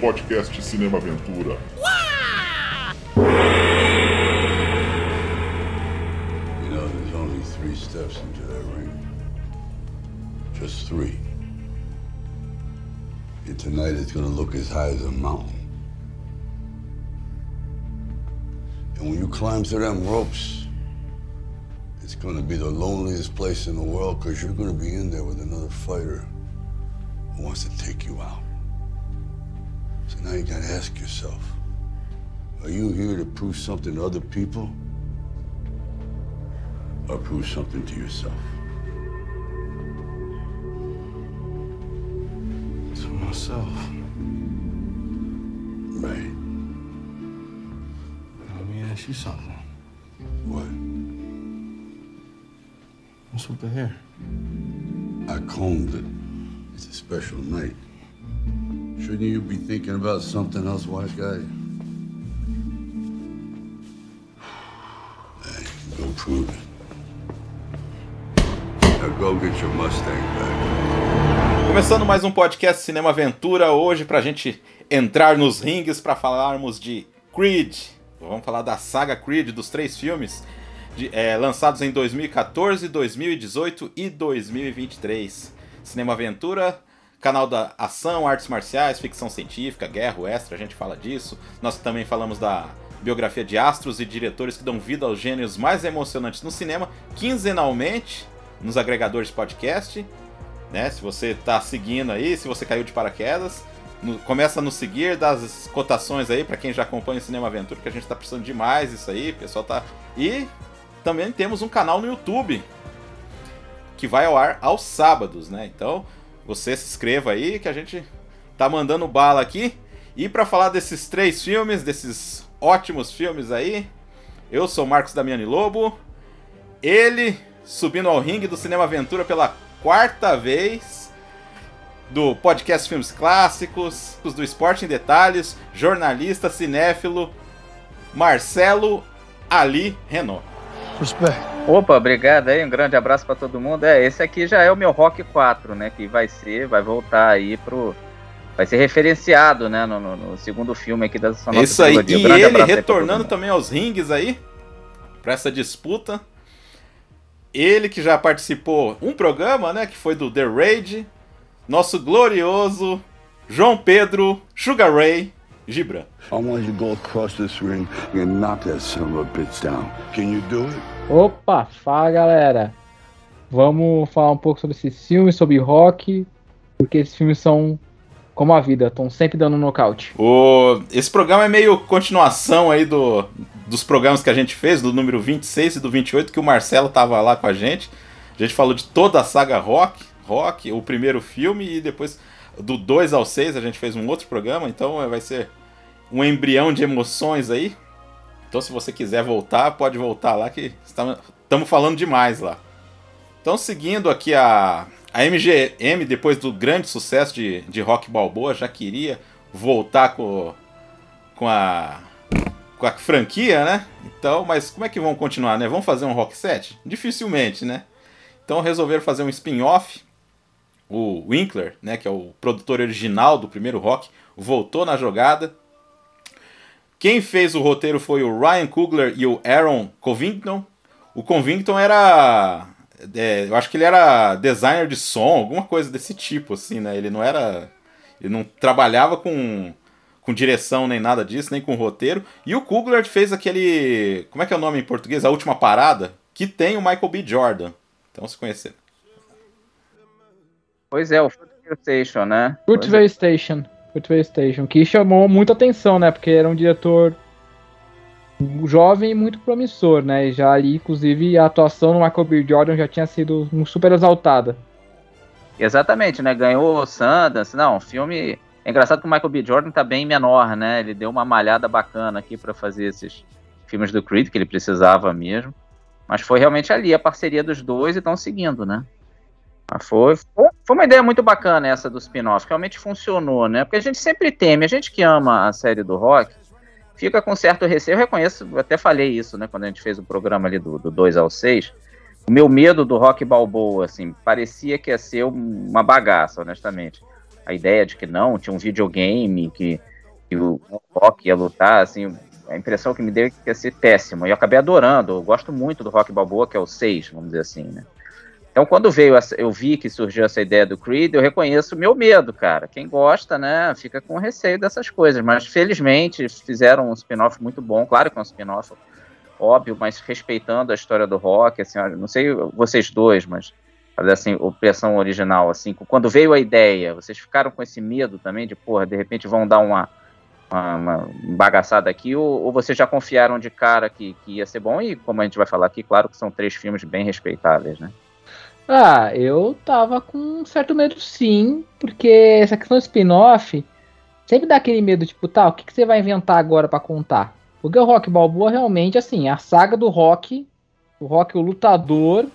podcast Cinema Aventura. You know, there's only three steps into that ring. Just three. And tonight it's gonna look as high as a mountain. And when you climb through them ropes, it's gonna be the loneliest place in the world because you're gonna be in there with another fighter who wants to take you out. Now you gotta ask yourself, are you here to prove something to other people? Or prove something to yourself? To myself. Right. Let me ask you something. What? What's with the hair? I combed it. It's a special night. Shouldn't you be thinking about something else, wise guy? Hey, go prove it. Now go get your Mustang back. Começando mais um podcast Cinema Aventura, hoje pra gente entrar nos ringues pra falarmos de Creed. Vamos falar da saga Creed, dos três filmes de- é, lançados em 2014, 2018 e 2023. Cinema Aventura, canal da ação, artes marciais, ficção científica, guerra, extra, a gente fala disso. Nós também falamos da biografia de astros e diretores que dão vida aos gênios mais emocionantes no cinema, quinzenalmente nos agregadores de podcast né? Se você tá seguindo aí, se você caiu de paraquedas, no- começa a nos seguir, dá as cotações aí pra quem já acompanha o Cinema Aventura, que a gente tá precisando demais isso aí, pessoal tá. E também temos um canal no YouTube que vai ao ar aos sábados, né? Então, você se inscreva aí que a gente tá mandando bala aqui. E pra falar desses três filmes, desses ótimos filmes aí, eu sou Marcos Damiani Lobo. Ele subindo ao ringue do Cinema Aventura pela quarta vez do podcast Filmes Clássicos, do Esporte em Detalhes, jornalista, cinéfilo, Marcelo Ali Renault. Respect. Opa, obrigado aí, um grande abraço pra todo mundo. É, esse aqui já é o meu Rock 4, né? Que vai ser, vai voltar aí pro. Vai ser referenciado, né? No, no- no segundo filme aqui dessa nossa Isso aí. trilogia. Um E ele retornando também aos rings aí, pra essa disputa. Ele que já participou um programa, né? Que foi do The Raid. Nosso glorioso João Pedro Sugar Ray Gibran. I want you to go across this ring and knock that son of a bitch down. Can you do it? Opa, fala galera! Vamos falar um pouco sobre esses filmes, sobre rock, porque esses filmes são como a vida, estão sempre dando nocaute. O... Esse programa é meio continuação aí do... dos programas que a gente fez, do número 26 e do 28, que o Marcelo tava lá com a gente. A gente falou de toda a saga Rock, Rock, o primeiro filme, e depois do 2 ao 6 a gente fez um outro programa, então vai ser um embrião de emoções aí. Então se você quiser voltar, pode voltar lá que estamos falando demais lá. Então seguindo aqui a, a MGM, depois do grande sucesso de, de Rock Balboa, já queria voltar com, com a com a franquia, né? Então, mas como é que vão continuar, né? Vão fazer um Rock 7? Dificilmente, né? Então resolveram fazer um spin-off. O Winkler, né, que é o produtor original do primeiro Rock, voltou na jogada. Quem fez o roteiro foi o Ryan Coogler e o Aaron Covington. O Covington era é, eu acho que ele era designer de som, alguma coisa desse tipo, assim, né? Ele não era. Ele não trabalhava com, com direção nem nada disso, nem com roteiro. E o Kugler fez aquele. Como é que é o nome em português? A última parada, que tem o Michael B. Jordan. Então se conhecer. Pois é, o Fruitvale Station, né? Fruitvale Station, Fruitvale Station, que chamou muita atenção, né? Porque era um diretor jovem e muito promissor, né? E já ali, inclusive, a atuação do Michael B. Jordan já tinha sido super exaltada. Exatamente, né? Ganhou o Sundance. Não, o filme. É engraçado que o Michael B. Jordan tá bem menor, né? Ele deu uma malhada bacana aqui para fazer esses filmes do Creed, que ele precisava mesmo. Mas foi realmente ali a parceria dos dois e estão seguindo, né? Mas foi, foi, foi uma ideia muito bacana essa do spin-off, realmente funcionou, né? Porque a gente sempre teme, a gente que ama a série do rock, fica com certo receio. Eu reconheço, eu até falei isso, né? Quando a gente fez o programa ali do, do 2 ao 6. O meu medo do rock balboa, assim, parecia que ia ser uma bagaça, honestamente. a ideia de que não, tinha um videogame, que, que o Rock ia lutar, assim, a impressão que me deu é que ia ser péssimo. E eu acabei adorando, eu gosto muito do Rock Balboa, que é o 6, vamos dizer assim, né? Então, quando veio, essa, eu vi que surgiu essa ideia do Creed, eu reconheço o meu medo, cara. Quem gosta, né, fica com receio dessas coisas. Mas, felizmente, fizeram um spin-off muito bom. Claro que é um spin-off óbvio, mas respeitando a história do rock, assim, não sei vocês dois, mas assim, a versão original, assim, quando veio a ideia, vocês ficaram com esse medo também de, porra, de repente vão dar uma, uma, uma bagaçada aqui, ou, ou, vocês já confiaram de cara que, que ia ser bom, e como a gente vai falar aqui, claro que são três filmes bem respeitáveis, né? Ah, eu tava com um certo medo sim, porque essa questão do spin-off sempre dá aquele medo, tipo, tá, o que, que você vai inventar agora para contar? Porque o Rock Balboa realmente, assim, a saga do Rock, o Rock o lutador,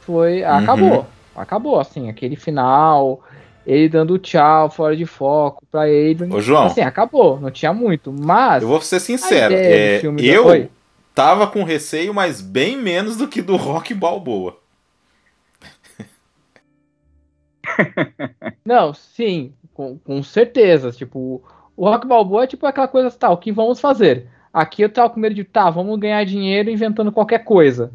foi. Uhum. Acabou. Acabou, assim, aquele final, ele dando tchau, fora de foco pra Adrian. Ô, João. Assim, acabou, não tinha muito, mas. Eu vou ser sincero, é, eu tava com receio, mas bem menos do que do Rock Balboa. Não, sim, com, com certeza. Tipo, o Rock Balboa é tipo aquela coisa tal, tá, o que vamos fazer? Aqui eu tava com medo de, tá, vamos ganhar dinheiro inventando qualquer coisa.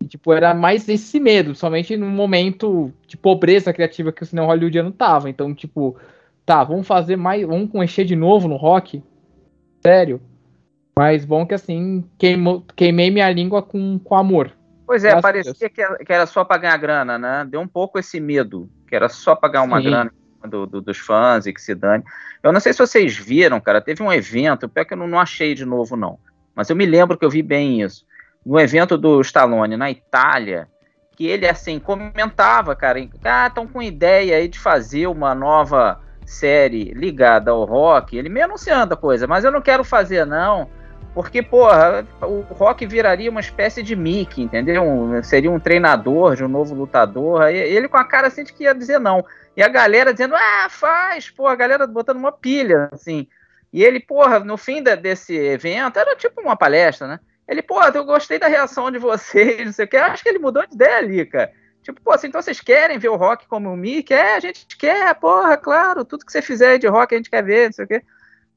E, tipo, era mais esse medo, somente num momento de pobreza criativa que o cinema hollywoodiano tava. Então, tipo, tá, vamos fazer mais, vamos encher de novo no rock? Sério? Mas bom que assim, queimou, queimei minha língua com, com amor. Pois é, Graças parecia que era, só para ganhar grana, né? Deu um pouco esse medo, que era só para ganhar uma Sim. grana do, do, dos fãs e que se dane. Eu não sei se vocês viram, cara, teve um evento, pior que eu não, não achei de novo, não. Mas eu me lembro que eu vi bem isso. No evento do Stallone na Itália, que ele, assim, comentava, cara, ah, estão com ideia aí de fazer uma nova série ligada ao rock. Ele meio anunciando a coisa, mas eu não quero fazer, não porque, porra, o Rock viraria uma espécie de Mickey, entendeu? Um, seria um treinador de um novo lutador. Ele com a cara assim de que ia dizer não. E a galera dizendo, ah, faz, porra, a galera botando uma pilha, assim. E ele, porra, no fim da, desse evento, era tipo uma palestra, né? Ele, porra, eu gostei da reação de vocês, não sei o que. Acho que ele mudou de ideia ali, cara. Tipo, pô, assim, então vocês querem ver o rock como o Mickey? É, a gente quer, porra, claro, tudo que você fizer de rock a gente quer ver, não sei o quê.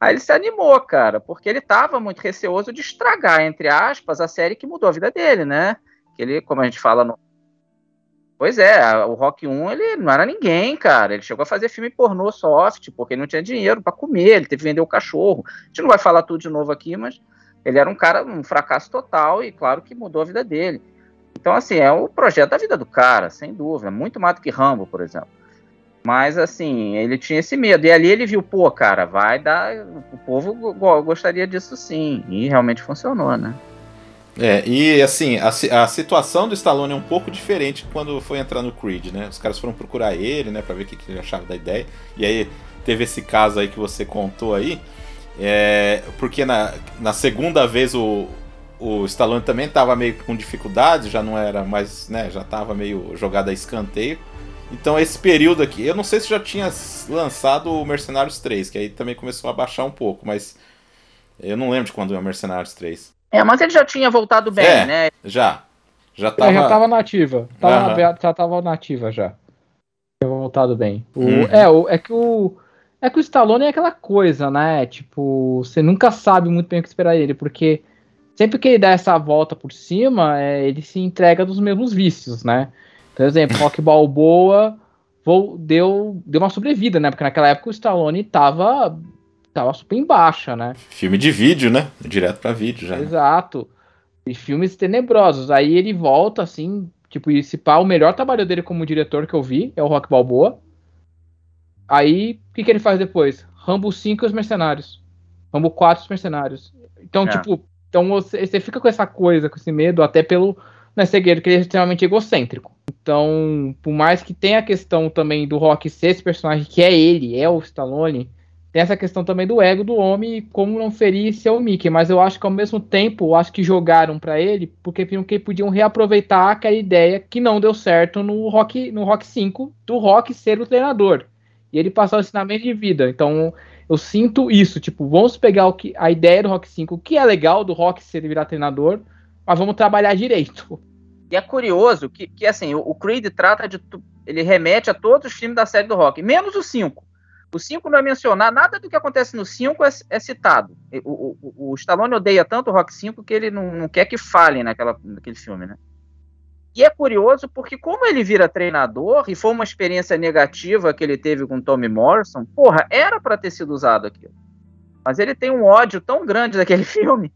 Aí ele se animou, cara, porque ele estava muito receoso de estragar, entre aspas, a série que mudou a vida dele, né? Que ele, como a gente fala no. Pois é, o Rock 1 ele não era ninguém, cara. Ele chegou a fazer filme pornô soft, porque ele não tinha dinheiro para comer, ele teve que vender o cachorro. A gente não vai falar tudo de novo aqui, mas ele era um cara, um fracasso total e claro que mudou a vida dele. Então, assim, é o projeto da vida do cara, sem dúvida. Muito mais do que Rambo, por exemplo. Mas assim, ele tinha esse medo. E ali ele viu, pô, cara, vai dar. O povo gostaria disso sim. E realmente funcionou, né? É, e assim, a, a situação do Stallone é um pouco diferente quando foi entrar no Creed, né? Os caras foram procurar ele, né, pra ver o que, que ele achava da ideia. E aí teve esse caso aí que você contou aí. É, porque na, na segunda vez o, o Stallone também tava meio com dificuldade, já não era mais, né, já tava meio jogado a escanteio. Então esse período aqui, eu não sei se já tinha lançado o Mercenários 3, que aí também começou a baixar um pouco, mas eu não lembro de quando é o Mercenários 3. É, mas ele já tinha voltado bem, é, né? Já. Já tava, é, já tava nativa. Tava, uhum. Já tava nativa já. Tinha voltado bem. O, uhum. É, o, é que o. É que o Stallone é aquela coisa, né? Tipo, você nunca sabe muito bem o que esperar dele, porque sempre que ele dá essa volta por cima, é, ele se entrega dos mesmos vícios, né? Por exemplo, Rock Balboa deu, deu uma sobrevida, né? Porque naquela época o Stallone tava, tava super em baixa, né? Filme de vídeo, né? Direto para vídeo já. Exato. E filmes tenebrosos. Aí ele volta, assim, tipo, e se pá, o melhor trabalho dele como diretor que eu vi é o Rock Balboa. Aí, o que, que ele faz depois? Rambo 5 e os Mercenários. Rambo 4 e os Mercenários. Então, é. tipo, então você, você fica com essa coisa, com esse medo, até pelo não é segredo que ele é extremamente egocêntrico. Então, por mais que tenha a questão também do Rock ser esse personagem que é ele, é o Stallone, tem essa questão também do ego do homem e como não ferir ser o Mickey. Mas eu acho que ao mesmo tempo, eu acho que jogaram para ele porque viram que podiam reaproveitar aquela ideia que não deu certo no Rock, no Rock 5, do Rock ser o treinador. E ele passar o ensinamento de vida. Então, eu sinto isso, tipo, vamos pegar o que, a ideia do Rock 5, o que é legal do Rock ser virar treinador, mas vamos trabalhar direito. E é curioso que, que assim, o, o Creed trata de. Ele remete a todos os filmes da série do rock, menos o 5. O 5 não é mencionar, nada do que acontece no 5 é, é, citado. O, o, o, Stallone odeia tanto o Rock 5 que ele não, não quer que falem naquele filme, né? E é curioso porque, como ele vira treinador, e foi uma experiência negativa que ele teve com Tommy Morrison, porra, era para ter sido usado aquilo. Mas ele tem um ódio tão grande daquele filme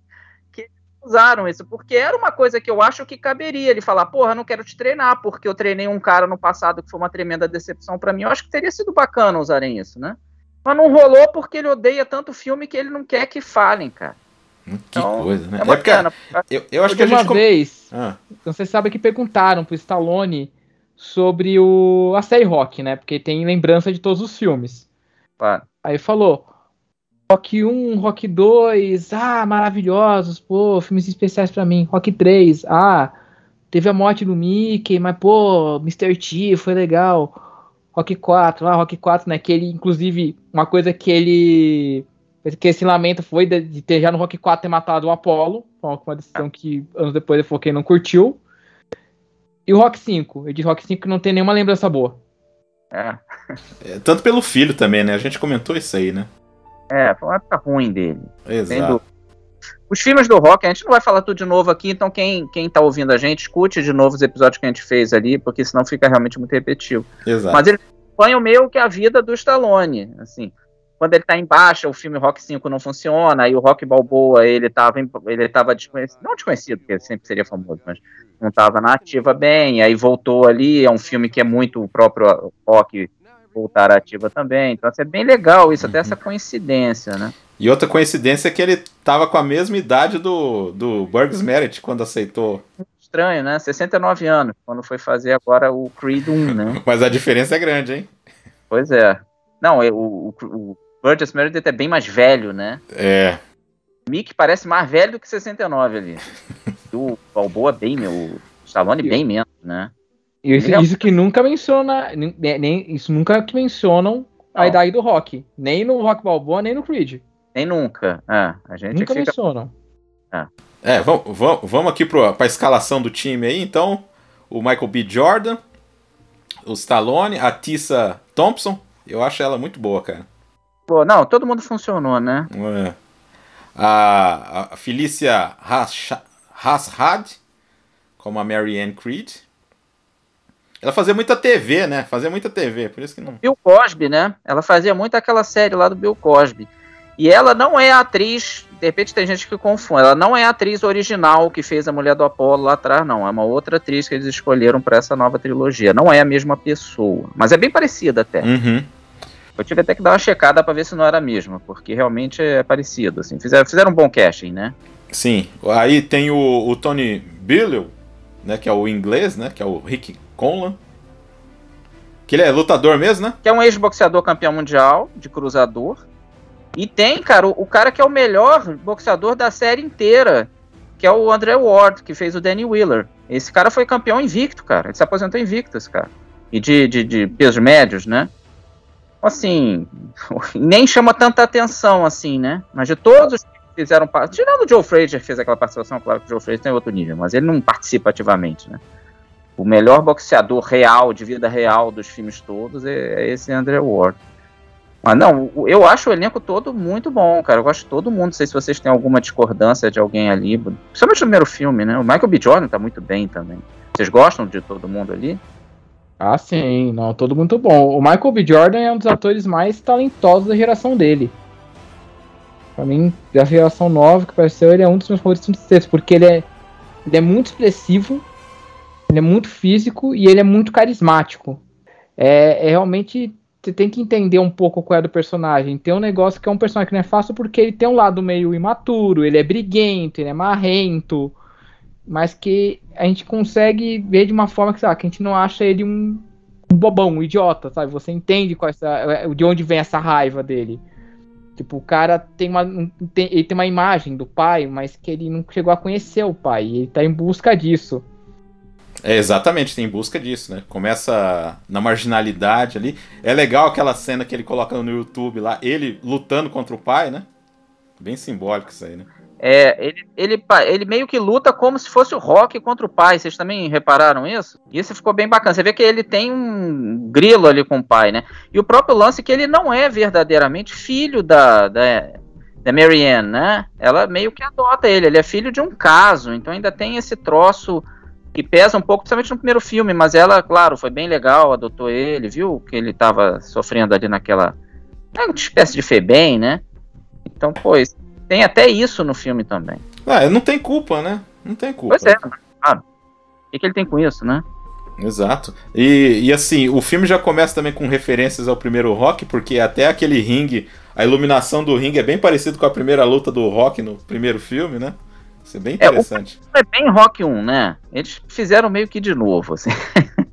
usaram isso, porque era uma coisa que eu acho que caberia ele falar, porra, não quero te treinar, porque eu treinei um cara no passado que foi uma tremenda decepção para mim. Eu acho que teria sido bacana usarem isso, né? Mas não rolou porque ele odeia tanto filme que ele não quer que falem, cara. Que então, coisa, né? É, bacana. é porque, eu, eu acho que a gente. Uma vez, ah. você sabe que perguntaram pro Stallone sobre o, a série Rock, né? Porque tem lembrança de todos os filmes. Claro. Aí falou: Rock 1, Rock 2, ah, maravilhosos, pô, filmes especiais para mim. Rock 3, ah, teve a morte do Mickey, mas pô, Mr. T foi legal. Rock 4, ah, Rock 4, né? Que ele, inclusive, uma coisa que ele que esse lamento foi de, de, ter já no Rock 4 ter matado o Apollo. Uma decisão que anos depois ele falou que ele não curtiu. E o Rock 5. Ele disse Rock 5 que não tem nenhuma lembrança boa. É. é. Tanto pelo filho também, né? A gente comentou isso aí, né? É, foi uma época ruim dele. Exato. Os filmes do rock, a gente não vai falar tudo de novo aqui, então quem, quem tá ouvindo a gente, escute de novo os episódios que a gente fez ali, porque senão fica realmente muito repetitivo. Exato. Mas ele acompanha o meio que a vida do Stallone, assim quando ele tá em baixa, o filme Rock 5 não funciona, e o Rock Balboa, ele tava, ele tava desconhecido, não desconhecido, porque sempre seria famoso, mas não tava na ativa bem, aí voltou ali, é um filme que é muito o próprio Rock voltar ativa também, então assim, é bem legal isso, até essa coincidência, né? E outra coincidência é que ele tava com a mesma idade do, do Burgs Merit quando aceitou. Estranho, né? 69 anos, quando foi fazer agora o Creed 1, né? Mas a diferença é grande, hein? Pois é. Não, o, o, o Burgess Meredith é bem mais velho, né? É. Mick parece mais velho do que 69 ali. o Balboa bem, meu. O Stallone bem menos, né? Isso, isso, que nunca menciona. Nem, isso nunca que mencionam a Não. idade do Rock. Nem no Rock Balboa, nem no Creed. Nem nunca. É, a gente nunca fica... mencionam. É, é vamos, vamos, vamos aqui para a escalação do time aí, então. O Michael B. Jordan, o Stallone, a Tissa Thompson. Eu acho ela muito boa, cara. Pô, não, todo mundo funcionou, né? É. A, a Felícia Hassad, como a Mary Ann Creed. Ela fazia muita TV, né? Fazia muita TV, por isso que não. Bill Cosby, né? Ela fazia muito aquela série lá do Bill Cosby. E ela não é a atriz, de repente tem gente que confunde, ela não é a atriz original que fez a Mulher do Apolo lá atrás, não. É uma outra atriz que eles escolheram para essa nova trilogia. Não é a mesma pessoa, mas é bem parecida até. Uhum. Eu tive até que dar uma checada para ver se não era a mesma, porque realmente é parecido, assim. Fizeram, fizeram um bom casting, né? Sim. Aí tem o, o Tony Billow, né, que é o inglês, né, que é o Rick Conlan. Que ele é lutador mesmo, né? Que é um ex-boxeador campeão mundial de cruzador. E tem, cara, o, o, cara que é o melhor boxeador da série inteira, que é o André Ward, que fez o Danny Wheeler. Esse cara foi campeão invicto, cara. Ele se aposentou invicto, cara. E de, de, de pesos médios, né? assim, nem chama tanta atenção assim, né? Mas de todos os que fizeram parte, tirando o Joe Frazier que fez aquela participação, claro que o Joe Frazier tem outro nível, mas ele não participa ativamente, né? O melhor boxeador real, de vida real dos filmes todos é, é esse Andrew Ward. Mas não, eu acho o elenco todo muito bom, cara. Eu gosto de todo mundo. Não sei se vocês têm alguma discordância de alguém ali. Principalmente no primeiro filme, né? O Michael B. Jordan tá muito bem também. Vocês gostam de todo mundo ali? Ah, sim, não, todo muito bom. O Michael B. Jordan é um dos atores mais talentosos da geração dele. Pra mim, da geração nova que apareceu, ele é um dos meus favoritos porque ele é, ele é muito expressivo, ele é muito físico e ele é muito carismático. É, é realmente. Você tem que entender um pouco qual é do personagem. Tem um negócio que é um personagem que não é fácil porque ele tem um lado meio imaturo, ele é briguento, ele é marrento mas que a gente consegue ver de uma forma que, sabe, que a gente não acha ele um, um bobão, um idiota, sabe? Você entende qual essa, é, de onde vem essa raiva dele. Tipo, o cara tem uma, tem, ele tem uma imagem do pai, mas que ele não chegou a conhecer o pai. Ele tá em busca disso. É, exatamente, tem em busca disso, né? Começa na marginalidade ali. É legal aquela cena que ele coloca no YouTube lá, ele lutando contra o pai, né? Bem simbólico isso aí, né? É, ele, ele, ele meio que luta como se fosse o Rock contra o pai. Vocês também repararam isso? Isso ficou bem bacana. Você vê que ele tem um grilo ali com o pai, né? E o próprio lance é que ele não é verdadeiramente filho da, da, da Marianne, né? Ela meio que adota ele. Ele é filho de um caso. Então ainda tem esse troço que pesa um pouco, principalmente no primeiro filme. Mas ela, claro, foi bem legal, adotou ele, viu que ele estava sofrendo ali naquela. É uma espécie de Febem, né? Então, pois. Tem até isso no filme também. Ah, não tem culpa, né? Não tem culpa. Pois é, claro. O que, que ele tem com isso, né? Exato. E, e assim, o filme já começa também com referências ao primeiro Rock, porque até aquele ringue, a iluminação do ringue é bem parecido com a primeira luta do Rock no primeiro filme, né? Isso é bem É, o- interessante. É bem Rock 1, né? Eles fizeram meio que de novo, assim.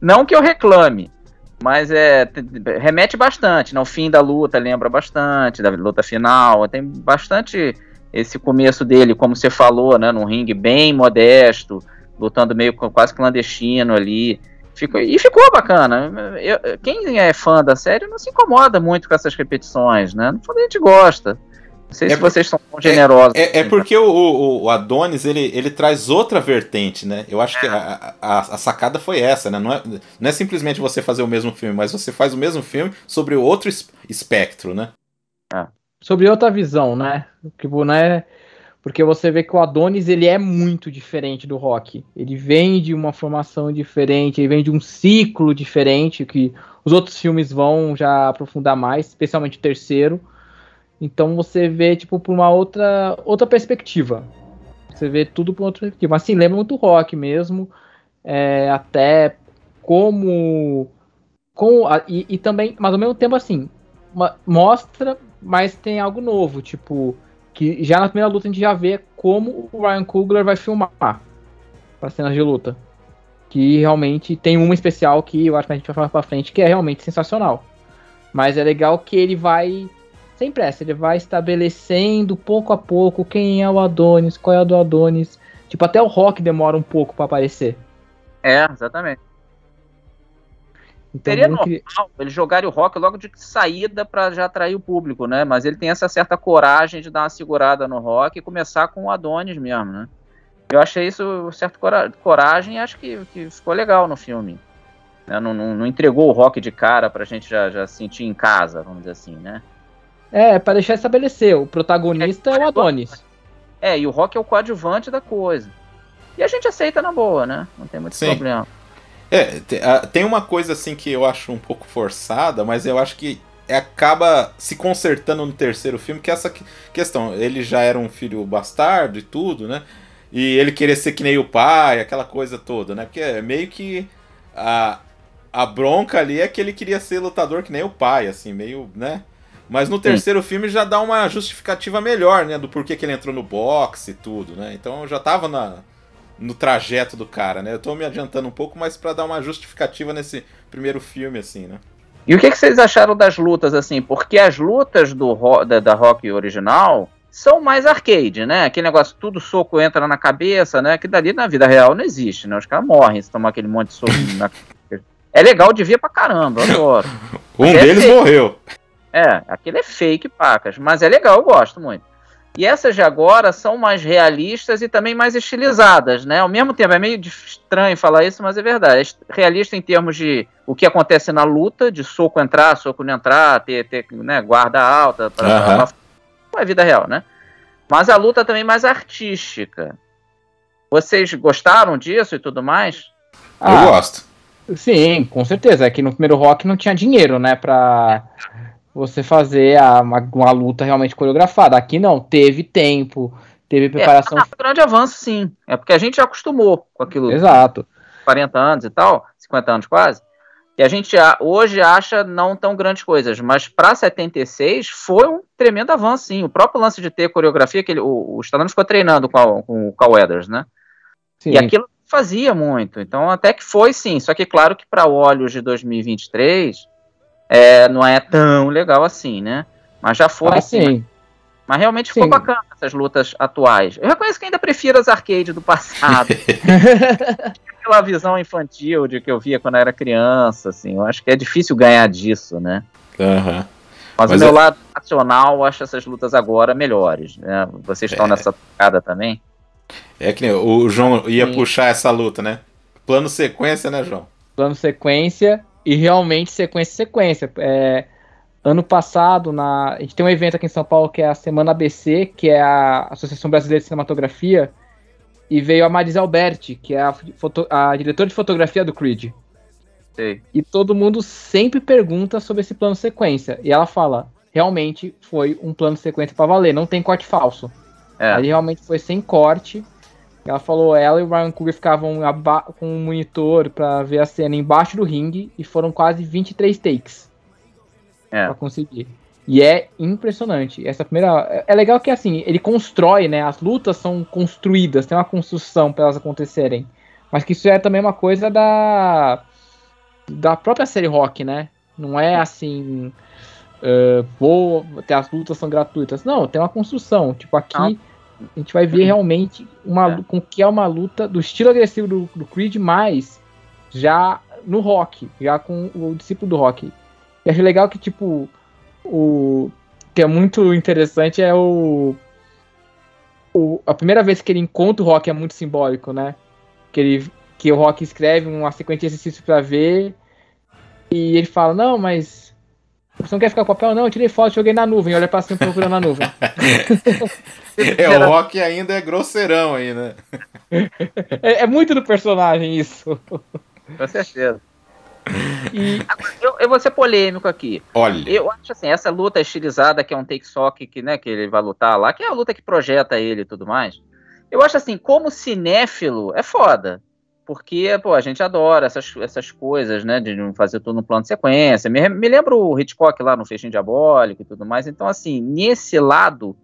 Não que eu reclame, mas é te- remete bastante. No fim da luta lembra bastante da luta final. Tem bastante esse começo dele, como você falou, né? Num ringue bem modesto, lutando meio quase clandestino ali. Ficou, e ficou bacana. Eu- quem é fã da série não se incomoda muito com essas repetições, né? No fundo a gente gosta. Não sei É se por- vocês são tão generosos. É, é assim, porque o, o- o Adonis, ele, ele traz outra vertente, né? Eu acho que a, a, a sacada foi essa, né? Não é, não é simplesmente você fazer o mesmo filme, mas você faz o mesmo filme sobre outro es- espectro, né? Sobre outra visão, né? Tipo, né? Porque você vê que o Adonis ele é muito diferente do Rock. Ele vem de uma formação diferente, ele vem de um ciclo diferente que os outros filmes vão já aprofundar mais, especialmente o terceiro. Então você vê tipo por uma outra outra perspectiva. Você vê tudo por outra perspectiva. Assim, lembra muito Rock mesmo, é, até como com e, e também, mas ao mesmo tempo assim, uma- mostra, mas tem algo novo, tipo que já na primeira luta a gente já vê como o Ryan Coogler vai filmar para cenas de luta. Que realmente tem uma especial que eu acho que a gente vai falar pra frente, que é realmente sensacional. Mas é legal que ele vai sem pressa, ele vai estabelecendo pouco a pouco quem é o Adonis, qual é o do Adonis. Tipo, até o Rock demora um pouco pra aparecer. É, exatamente. Então, Seria normal eles jogarem o rock logo de saída pra já atrair o público, né? Mas ele tem essa certa coragem de dar uma segurada no rock e começar com o Adonis mesmo, né? Eu achei isso certa cora- coragem e acho que, que ficou legal no filme. né? Não, não- não entregou o rock de cara pra gente já, já sentir em casa, vamos dizer assim, né? É, pra deixar estabelecer, o protagonista é o Adonis. É, e o rock é o coadjuvante da coisa. E a gente aceita na boa, né? Não tem muito Sim. problema. É, tem uma coisa assim que eu acho um pouco forçada, mas eu acho que acaba se consertando no terceiro filme, que é essa que- questão. Ele já era um filho bastardo e tudo, né? E ele queria ser que nem o pai, aquela coisa toda, né? Porque é meio que a, a bronca ali é que ele queria ser lutador que nem o pai, assim, meio, né? Mas no terceiro filme já dá uma justificativa melhor, né? Do porquê que ele entrou no boxe e tudo, né? Então eu já tava na, no trajeto do cara, né? Eu tô me adiantando um pouco, mas pra dar uma justificativa nesse primeiro filme, assim, né? E o que, que vocês acharam das lutas, assim? Porque as lutas do da, da Rock original são mais arcade, né? Aquele negócio, tudo soco entra na cabeça, né? Que dali na vida real não existe, né? Os caras morrem se tomar aquele monte de soco na cabeça. É legal de ver pra caramba, eu adoro. Um É deles fake. morreu. É, aquele é fake, pacas. Mas é legal, eu gosto muito. E essas de agora são mais realistas e também mais estilizadas, né? Ao mesmo tempo, é meio estranho falar isso, mas é verdade. É realista em termos de o que acontece na luta, de soco entrar, soco não entrar, ter, ter né, guarda alta, pra, Aham. pra- não é vida real, né? Mas a luta também mais artística. Vocês gostaram disso e tudo mais? eu Ah, gosto. Sim, com certeza. É que no primeiro rock não tinha dinheiro, né? Pra você fazer a- uma, uma luta realmente coreografada. Aqui não, teve tempo, teve preparação. É, ah, grande avanço, sim. É porque a gente já acostumou com aquilo. Exato. 40 anos e tal, 50 anos quase, que a gente hoje acha não tão grandes coisas, mas para 76 foi um tremendo avanço, sim. O próprio lance de ter coreografia, que ele, o, o Stallone ficou treinando com, a- com o Carl Weathers, né? Sim. E aquilo fazia muito. Então, até que foi, sim. Só que, claro que para olhos de 2023, é, não é tão legal assim, né? Mas já foi, Ah, sim. sim. Mas realmente ficou Sim. bacana essas lutas atuais. Eu reconheço que ainda prefiro as arcades do passado. Aquela visão infantil de que eu via quando eu era criança, assim. Eu acho que é difícil ganhar disso, né? Aham. Mas, Mas o meu é- lado nacional, eu acho essas lutas agora melhores. Né? Vocês estão É. nessa tocada também? É que o João ia Sim. puxar essa luta, né? Plano sequência, né, João? plano sequência e realmente sequência sequência. É, ano passado, na, a gente tem um evento aqui em São Paulo que é a Semana ABC, que é a Associação Brasileira de Cinematografia, e veio a Marisa Alberti, que é a, foto- a diretora de fotografia do Creed. Sei. E todo mundo sempre pergunta sobre esse plano sequência. E ela fala, realmente foi um plano sequência pra valer, não tem corte falso. É. Ali realmente foi sem corte. Ela falou, ela e o Ryan Coogler ficavam com um monitor pra ver a cena embaixo do ringue e foram quase 23 takes É. pra conseguir. E é impressionante. Essa primeira é- legal que assim, ele constrói, né? As lutas são construídas, tem uma construção pra elas acontecerem. Mas que isso é também uma coisa da da própria série Rock, né? Não é assim, ah, vou, até as lutas são gratuitas. Não, tem uma construção. Tipo aqui Não. A gente vai ver realmente uma É. com que é uma luta do estilo agressivo do, do Creed, mas já no rock, já com o discípulo do rock. E acho legal que, tipo, o que é muito interessante é o, o a primeira vez que ele encontra o rock é muito simbólico, né? Que ele que o rock escreve uma sequência de exercício pra ver e ele fala: "Não, mas você não quer ficar com o papel? Não, eu tirei foto, joguei na nuvem, olha pra cima procurando na nuvem. É, o Rock ainda é grosseirão aí, né? É, é muito do personagem isso. Com certeza. E Agora, eu, eu vou ser polêmico aqui. Olha, Eu acho assim, essa luta estilizada, que é um take só que, que, né, que ele vai lutar lá, que é a luta que projeta ele e tudo mais. Eu acho assim, como cinéfilo, é foda. Porque, pô, a gente adora essas, essas coisas, né? De fazer tudo no plano de sequência. Me, me lembro o Hitchcock lá no Fechinho Diabólico e tudo mais. Então, assim, nesse lado,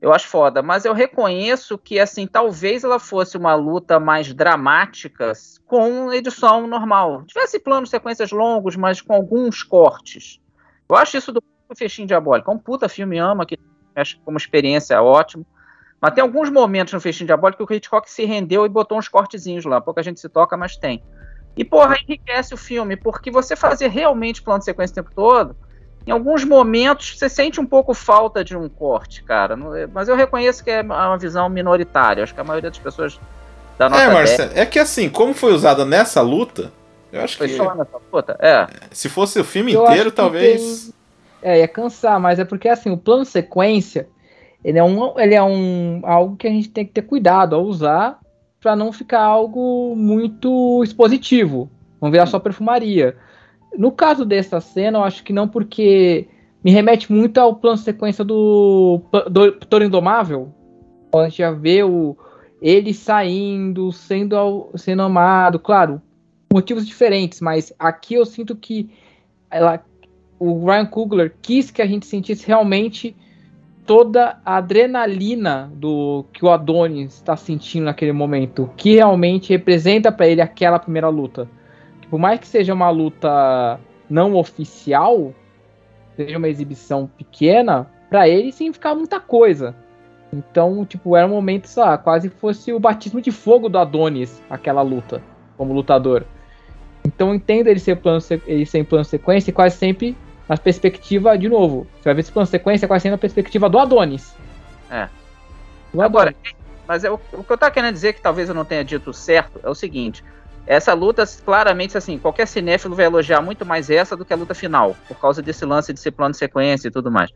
eu acho foda. Mas eu reconheço que, assim, talvez ela fosse uma luta mais dramática com edição normal. Tivesse planos, sequências longos, mas com alguns cortes. Eu acho isso do Fechinho Diabólico. É um puta filme, ama, que acho como experiência ótimo. Mas tem alguns momentos no Festinho Diabólico que o Hitchcock se rendeu e botou uns cortezinhos lá. Pouca gente se toca, mas tem. E, porra, enriquece o filme, porque você fazer realmente plano de sequência o tempo todo, em alguns momentos você sente um pouco falta de um corte, cara. Não- Mas eu reconheço que é uma visão minoritária. Acho que a maioria das pessoas da nossa é, Marcelo, é que assim, como foi usada nessa luta, eu acho foi que só nessa puta. É, se fosse o filme Eu inteiro, talvez. É, ia cansar, mas é porque assim, o plano sequência, ele é um, ele é um algo que a gente tem que ter cuidado ao usar para não ficar algo muito expositivo. Não virar só perfumaria. No caso dessa cena, eu acho que não porque me remete muito ao plano sequência do, do Toro Indomável. A gente já vê o, ele saindo, sendo, ao- sendo amado, claro, motivos diferentes, mas aqui eu sinto que ela o Ryan Coogler quis que a gente sentisse realmente toda a adrenalina do que o Adonis está sentindo naquele momento, que realmente representa para ele aquela primeira luta. Por mais que seja uma luta não oficial, seja uma exibição pequena, para ele significava muita coisa. Então, tipo, era um momento, sei lá, quase fosse o batismo de fogo do Adonis, aquela luta, como lutador. Então entendo ele ser, plano, ele ser em plano sequência e quase sempre na perspectiva, de novo, você vai ver esse plano sequência quase sempre na perspectiva do Adonis. É. Do Agora, Adonis. mas é o, o que eu tava querendo dizer, que talvez eu não tenha dito certo, é o seguinte. Essa luta, claramente, assim, qualquer cinéfilo vai elogiar muito mais essa do que a luta final, por causa desse lance de ser plano de sequência e tudo mais.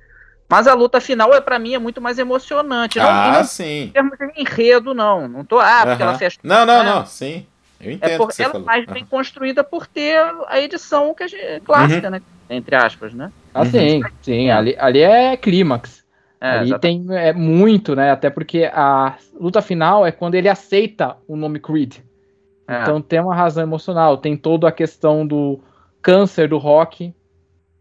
Mas a luta final, é para mim, é muito mais emocionante. Não, Ah, não sim. em termos de enredo, não. Não tô, ah, porque Aham. ela fecha. Não, não, É. não, sim. Eu entendo É o que porque você ela é falou. mais bem construída por ter a edição que a gente, clássica, né? Entre aspas, né? Ah, Uhum. sim, sim, ali, ali é clímax. É, ali exatamente. tem é, muito, né? Até porque a luta final é quando ele aceita o nome Creed. É. Então tem uma razão emocional, tem toda a questão do câncer do rock,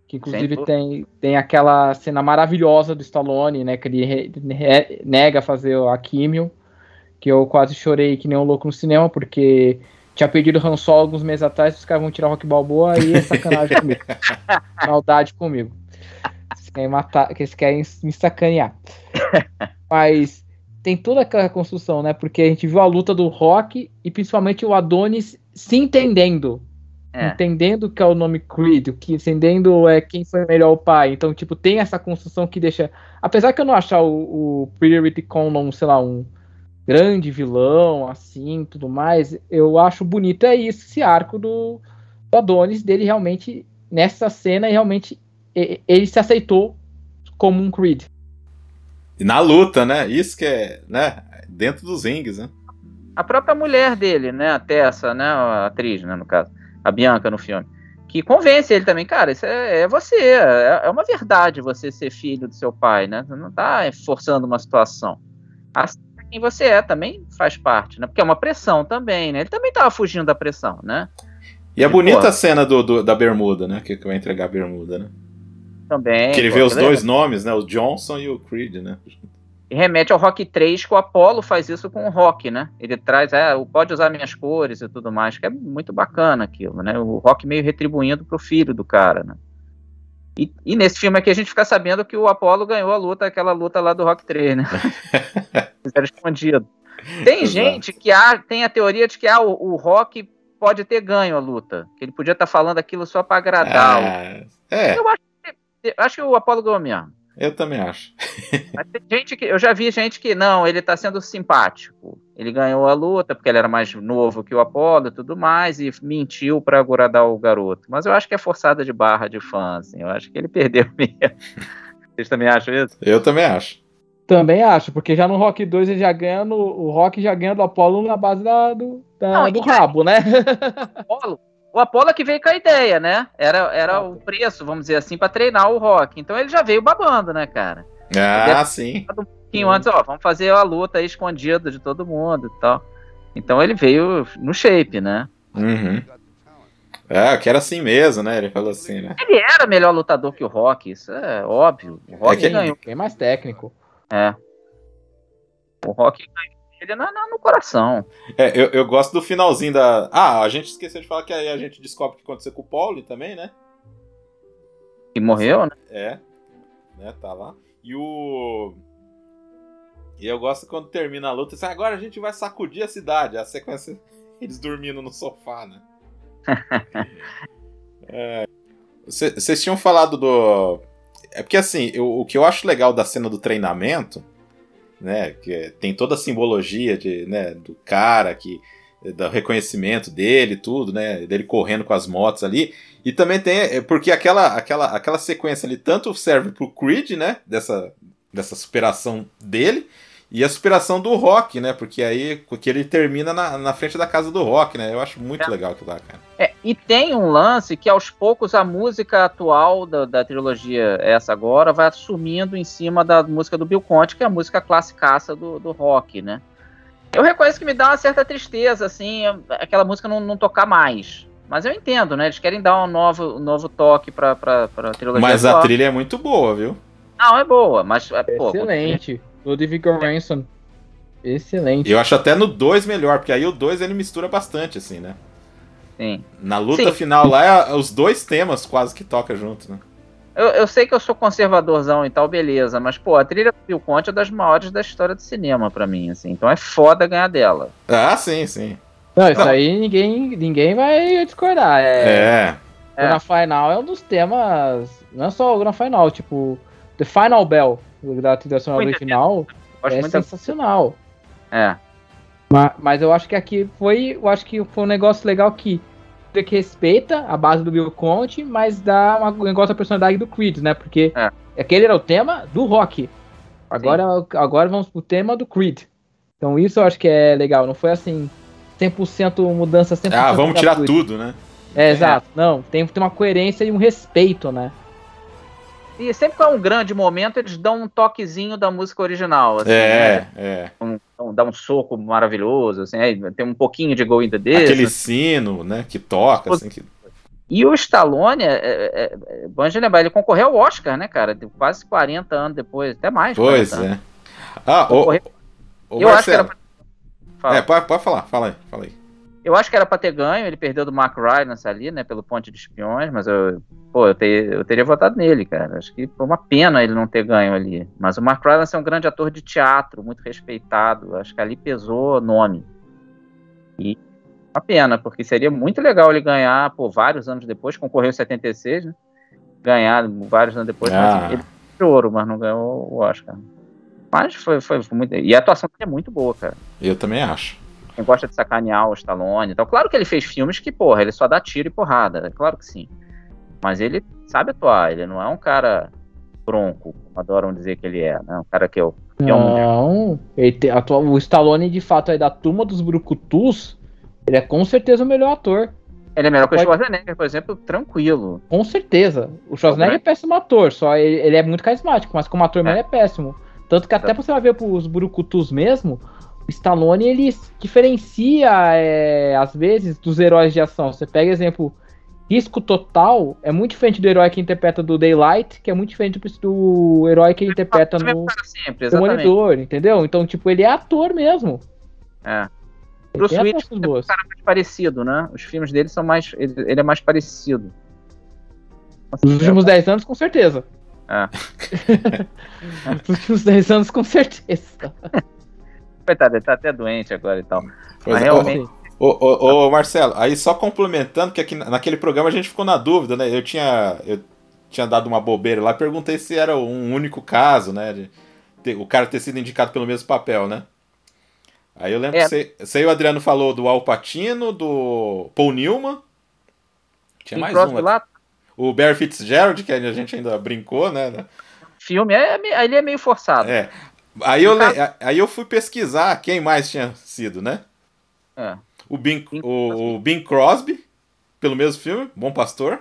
que inclusive tem, tem aquela cena maravilhosa do Stallone, né? Que ele re- re- nega fazer a químio, que eu quase chorei que nem um louco no cinema, porque tinha pedido Han Solo alguns meses atrás, os caras vão tirar o Rock Balboa e é sacanagem comigo. Maldade comigo. Eles querem matar, que eles querem me sacanear. Mas tem toda aquela construção, né? Porque a gente viu a luta do Rock e principalmente o Adonis se entendendo. É. entendendo que é o nome Creed, o que entendendo é quem foi melhor o pai. Então, tipo, tem essa construção que deixa. Apesar que eu não achar o, o Pretty Rick Conlon, sei lá, um grande vilão, assim, tudo mais, eu acho bonito é isso, esse arco do, do Adonis, dele realmente, nessa cena, realmente, e- ele se aceitou como um Creed. E na luta, né? Isso que é, né? Dentro dos rings, né? A própria mulher dele, né? A Tessa, né? A atriz, né? No caso. A Bianca no filme. Que convence ele também, cara, isso é, é você. É, é uma verdade você ser filho do seu pai, né? Você não tá forçando uma situação. Aceita quem você é também faz parte, né? Porque é uma pressão também, né? Ele também tava fugindo da pressão, né? E a E, bonita pô. cena do, do- da bermuda, né? Que, que vai entregar a bermuda, né? Também. que ele pô, vê os aquilo é- dois nomes, né? O Johnson e o Creed, né? E remete ao Rock 3, que o Apollo faz isso com o Rock, né? Ele traz, é, pode usar minhas cores e tudo mais, que é muito bacana aquilo, né? O Rock meio retribuindo pro filho do cara, né? E, e nesse filme aqui a gente fica sabendo que o Apollo ganhou a luta, aquela luta lá do Rock 3, né? Fizeram escondido. Tem Exato. gente que há, tem a teoria de que ah, o, o Rock pode ter ganho a luta, que ele podia estar falando aquilo só pra agradar. Ah, é, Eu acho que, eu acho que o Apollo ganhou mesmo. Eu também acho. Mas tem gente que. Eu já vi gente que não, ele tá sendo simpático. Ele ganhou a luta porque ele era mais novo que o Apolo e tudo mais, e mentiu pra agradar o garoto. Mas eu acho que é forçada de barra de fã, assim. Eu acho que ele perdeu mesmo. Vocês também acham isso? Eu também acho. Também acho, porque já no Rock 2 ele já ganha no, o Rock já ganha do Apollo na base da, do, da- Não, do rabo, né? Apolo, o Apolo é que veio com a ideia, né? Era, era o preço, vamos dizer assim, pra treinar o Rock. Então ele já veio babando, né, cara? Ah, sim. Um pouquinho antes, ó, vamos fazer a luta aí escondida de todo mundo e tal. Então ele veio no shape, né? Uhum. É, que era assim mesmo, né? Ele falou assim, né? Ele era melhor lutador que o Rock, isso é óbvio. O Rock É que- ganhou. Bem mais técnico. É. O Rock ganhou ele na, na- no coração. É, eu, eu gosto do finalzinho da. Ah, a gente esqueceu de falar que aí a gente descobre o que aconteceu com o Pauli também, né? E morreu, né? É. Né, tá lá. E o. E eu gosto quando termina a luta, assim, agora a gente vai sacudir a cidade. A sequência, eles dormindo no sofá, né? É. Cê- Vocês tinham falado do. É porque assim, eu- o que eu acho legal da cena do treinamento, né? Que é- tem toda a simbologia de, né, do cara que. Do reconhecimento dele, tudo, né? Dele correndo com as motos ali. E também tem. é, Porque aquela, aquela, aquela sequência ali tanto serve pro Creed, né? Dessa, dessa superação dele. E a superação do Rock, né? Porque aí porque ele termina na, na frente da casa do Rock, né? Eu acho muito É. legal aquilo lá, cara. É, e tem um lance que aos poucos a música atual da, da trilogia, essa agora, vai assumindo em cima da música do Bill Conti, que é a música classicaça do, do rock, né? Eu reconheço que me dá uma certa tristeza, assim, aquela música não, não tocar mais. Mas eu entendo, né? Eles querem dar um novo, um novo toque pra, pra, pra trilogia Mas a trilha é muito boa, viu? Não, é boa, mas... é, pô, Excelente. Ludwig Göransson. Excelente. Eu acho até no 2 melhor, porque aí o 2 ele mistura bastante, assim, né? Sim. Na luta Sim. final lá, é os dois temas quase que toca junto, né? Eu, eu sei que eu sou conservadorzão e tal, beleza, mas, pô, a trilha do Bill Conti é das maiores da história do cinema pra mim, assim. Então é foda ganhar dela. Ah, sim, sim. Não, isso Não. aí ninguém, ninguém vai discordar. É, É. É. Gonna Final é um dos temas. Não é só o Gonna Final, tipo, The Final Bell da trilha sonora Muito original é muito sensacional. É. Mas, mas eu acho que aqui foi. Eu acho que foi um negócio legal que, que respeita a base do Bill Conte, mas dá uma- um negócio da personalidade do Creed, né? Porque É. aquele era o tema do rock. Agora, agora vamos pro tema do Creed. Então isso eu acho que é legal. Não foi assim 100% mudança 100% Ah, vamos tirar tudo, né? É, exato. Não, tem que ter uma coerência e um respeito, né? E sempre que é um grande momento, eles dão um toquezinho da música original, assim, É, né? é. Um- um- dá um soco maravilhoso, assim, tem um pouquinho de Go in the Distance. Aquele sino, né, que toca, assim, que... E o Stallone, é, é, é, bom de lembrar, ele concorreu ao Oscar, né, cara? Quase 40 anos depois, até mais. Pois 40 anos. é. Ah, Concorreu- ô Eu acho que era Marcelo. pra... É, pode, pode falar, fala aí, fala aí. Eu acho que era pra ter ganho, ele perdeu do Mark Rylance ali, né, pelo Ponte de Espiões, mas eu, pô, eu, te- eu teria votado nele, cara. Acho que foi uma pena ele não ter ganho ali. Mas o Mark Rylance é um grande ator de teatro, muito respeitado. Acho que ali pesou nome. E Uma pena, porque seria muito legal ele ganhar, pô, vários anos depois, concorreu em 76, né? Ganhar vários anos depois, Ah. mas ele ganhou ouro, mas não ganhou o Oscar. Mas foi, foi muito. E a atuação dele é muito boa, cara. Eu também acho. Quem gosta de sacanear o Stallone e tal. Claro que ele fez filmes que, porra, ele só dá tiro e porrada. É claro que sim. Mas ele sabe atuar, ele não é um cara bronco, como adoram dizer que ele é, né? Um cara que eu. que é um- Não, ele te- atua- o Stallone, de fato, é da turma dos brucutus. Ele é com certeza o melhor ator. Ele é melhor que o Schwarzenegger, por exemplo, tranquilo. Com certeza. O Schwarzenegger é péssimo ator, só ele, ele é muito carismático, mas como ator É. mesmo ele é péssimo. Tanto que até você vai ver pros brucutus mesmo, Stallone ele diferencia, é, às vezes, dos heróis de ação. Você pega, exemplo, Risco Total é muito diferente do herói que interpreta do Daylight, que é muito diferente do, do herói que ele interpreta no sempre, exatamente. Demolidor, entendeu? Então, tipo, ele é ator mesmo. É. Bruce Willis atuações é um cara mais parecido, né? Os filmes dele são mais. Ele, ele é mais parecido. Nos últimos 10 anos, com certeza. É. Nos últimos 10 anos, com certeza. Coitado, ele tá até doente agora e tal. Pois Mas é, realmente. Ô, ô, ô, Marcelo, aí só complementando, que aqui na- naquele programa a gente ficou na dúvida, né? Eu tinha, eu tinha dado uma bobeira lá, perguntei se era um único caso, né? de ter- o cara ter sido indicado pelo mesmo papel, né? Aí eu lembro É. que você, e o Adriano falou do Al Pacino, do Paul Newman. Tinha mais um. lá, O Barry Fitzgerald, que a gente ainda brincou, né? filme, é, me- ele é meio forçado. É. Aí eu, le- aí eu fui pesquisar quem mais tinha sido, né? É. O Bing, o, o Bing Crosby, pelo mesmo filme, Bom Pastor.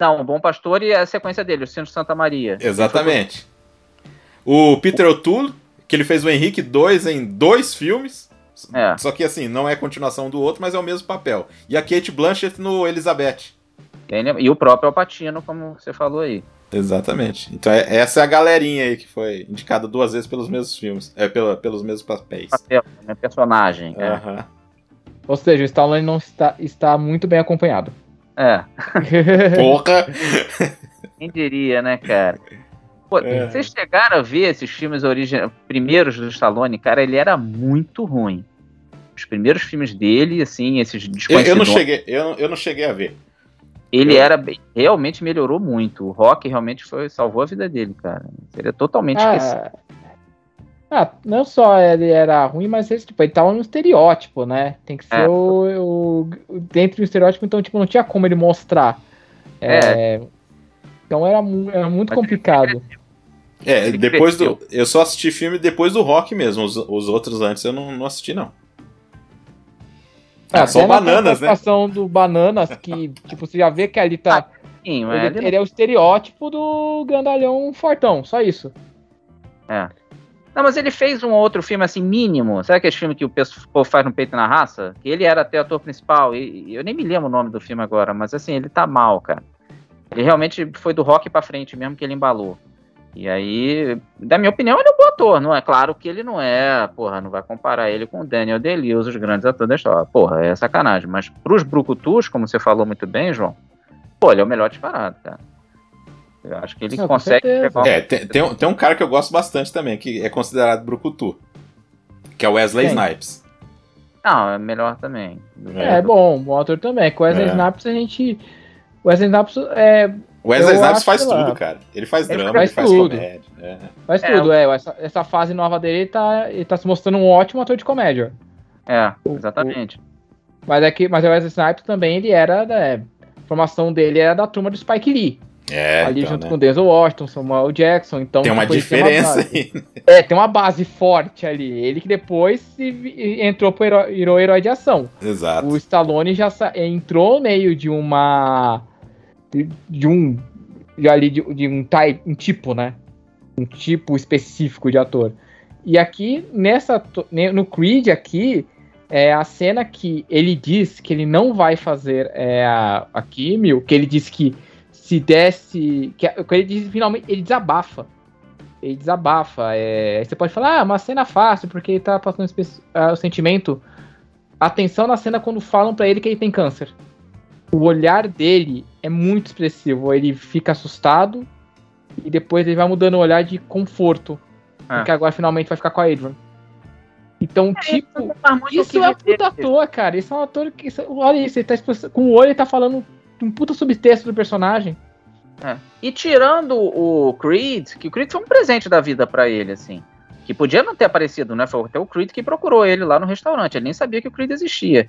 Não, o Bom Pastor e a sequência dele, o Sino de Santa Maria. Exatamente. O Peter O'Toole, que ele fez o Henrique 2 em dois filmes. É. Só que assim, não é continuação do outro, mas é o mesmo papel. E a Kate Blanchett no Elizabeth. Ele- E o próprio Alpatino, como você falou aí. Exatamente. Então é- essa é a galerinha aí que foi indicada duas vezes pelos mesmos filmes. É, pela, pelos mesmos papéis. Papel, né, personagem. É. Aham. Ou seja, o Stallone não está, está muito bem acompanhado. é. Porra! Quem diria, né, cara? Pô, É. vocês chegaram a ver esses filmes origi- primeiros do Stallone, cara, ele era muito ruim. Os primeiros filmes dele, assim, esses Eu, eu não cheguei, eu, eu não cheguei a ver. Ele eu- era bem, realmente melhorou muito. O rock realmente foi salvou a vida dele, cara. Ele é totalmente esquecido. Ah, ah, não só ele era ruim, mas ele, tipo, ele tava no estereótipo, né? Tem que ser É. o, o- Dentro do estereótipo, então, tipo, não tinha como ele mostrar. É, Então era, era muito Mas complicado. É, depois do. Eu só assisti filme depois do rock mesmo. Os, os outros antes eu não, não assisti, não. Ah, Até são na bananas, né? participação do Bananas, que, tipo, você já vê que ali tá. Sim, mas ele, ele- ele é o estereótipo do grandalhão fortão, só isso. Não, mas ele fez um outro filme assim, mínimo. Sabe aquele filme que o pessoal povo faz no peito na raça? Que ele era até ator principal. E, e eu nem me lembro o nome do filme agora, mas assim, ele tá mal, cara. Ele realmente foi do rock pra frente mesmo que ele embalou. E aí, da minha opinião, ele é um bom ator, não é? Claro que ele não é, porra, não vai comparar ele com o Daniel Day-Lewis, os grandes atores da história. Porra, é sacanagem. Mas pros brucutus, como você falou muito bem, João, pô, ele é o melhor disparado, cara. Eu acho que ele Não, consegue pegar um- É, tem, tem, um, tem um cara que eu gosto bastante também, que é considerado brucutu. Que é o Wesley Quem? Snipes. Não, é melhor também. É, bom, bom ator também. Com o Wesley É. Snipes a gente. O Wesley Snipes é, O Wesley Snipes faz que lá. tudo, cara. Ele faz Ele drama, faz ele faz tudo. comédia. é. faz É, tudo, é. Essa, essa fase nova dele ele tá, ele tá se mostrando um ótimo ator de comédia. É, O- exatamente. Mas é que, mas o Wesley Snipes também ele era da é, a formação dele era da turma do Spike Lee, É, ali então, junto né? com Denzel Washington, Samuel Jackson, então Tem uma tipo, ele diferença base. aí. É, tem uma base forte ali. Ele que depois se entrou pro herói, virou herói de ação. Exato. O Stallone já entrou no meio de uma de, um de ali de, de um type, um tipo, né? Um tipo específico de ator. E aqui nessa no Creed aqui é a cena que ele diz que ele não vai fazer é, a, a químio, que ele diz que se desse, que, que ele diz finalmente ele desabafa. Ele desabafa. É, você pode falar, ah, uma cena fácil, porque ele tá passando ah, o sentimento. Atenção na cena quando falam pra ele que ele tem câncer. O olhar dele é muito expressivo. Ele fica assustado e depois ele vai mudando o olhar de conforto. Ah. Porque agora finalmente vai ficar com a Adrian. Então, tipo, isso é um puta ator, cara. Isso é um ator que. isso- olha isso, ele tá com o olho ele tá falando um puta subtexto do personagem. É. E tirando o Creed, que o Creed foi um presente da vida pra ele, assim. Que podia não ter aparecido, né? Foi até o Creed que procurou ele lá no restaurante. Ele nem sabia que o Creed existia.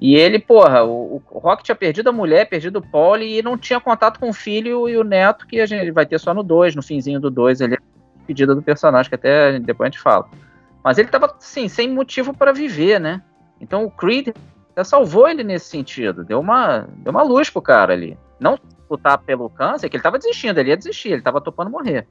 E ele, porra, o, o Rock tinha perdido a mulher, perdido o Paul e não tinha contato com o filho e o neto, que a gente vai ter só no 2, no finzinho do 2, ele é pedida do personagem, que até depois a gente fala. Mas ele tava, assim, sem motivo pra viver, né? Então o Creed salvou ele nesse sentido. Deu uma, deu uma luz pro cara ali. Não lutar pelo câncer, que ele tava desistindo, ele ia desistir, ele tava topando morrer.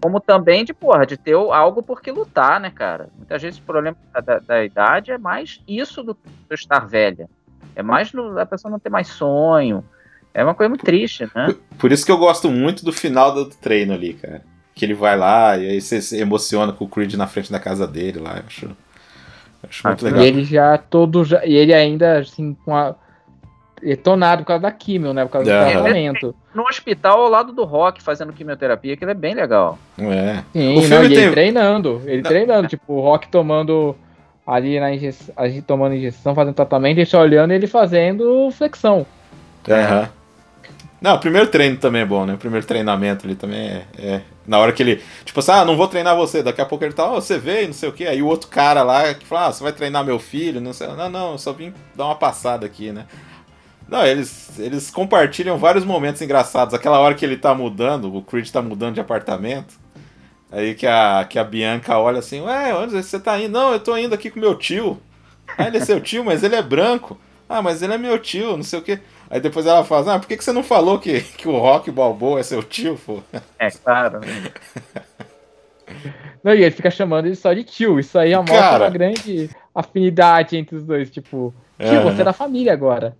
Como também de, porra, de ter algo por que lutar, né, cara? Muitas vezes o problema da, da- da idade é mais isso do, do estar velha. É mais no- a pessoa não ter mais sonho. É uma coisa muito triste, né? Por isso que eu gosto muito do final do treino ali, cara. Que ele vai lá e aí você se emociona com o Creed na frente da casa dele lá. Eu acho, eu acho muito Ah, legal. E ele já todo. Já, e ele ainda, assim, com a. Detonado por causa da químio, né? Por causa É. do tratamento. No hospital ao lado do Rock, fazendo quimioterapia, que ele é bem legal. É. Sim, O não, filme e tem- ele treinando. Ele treinando, tipo, o Rock tomando ali na injeção, a gente tomando injeção, fazendo tratamento, ele só olhando e ele fazendo flexão. Aham. Não, o primeiro treino também é bom, né? O primeiro treinamento ali também é, é- Na hora que ele. Tipo assim, ah, não vou treinar você. Daqui a pouco ele tá, ó, você veio, não sei o quê. Aí o outro cara lá que fala, ah, você vai treinar meu filho, não sei. Não, não, eu só vim dar uma passada aqui, né? Não, eles, eles compartilham vários momentos engraçados. Aquela hora que ele tá mudando, o Creed tá mudando de apartamento. Aí que a, que a Bianca olha assim, ué, onde você tá indo? Não, eu tô indo aqui com meu tio. Ah, ele é seu tio, mas ele é branco. Ah, mas ele é meu tio, não sei o quê. Aí depois ela fala, ah, por que, que você não falou que, que o Rock Balboa é seu tio, pô? É, claro. Não, e ele fica chamando ele só de tio. Isso aí mostra Cara. uma grande afinidade entre os dois. Tipo, tio, Aham. você é da família agora.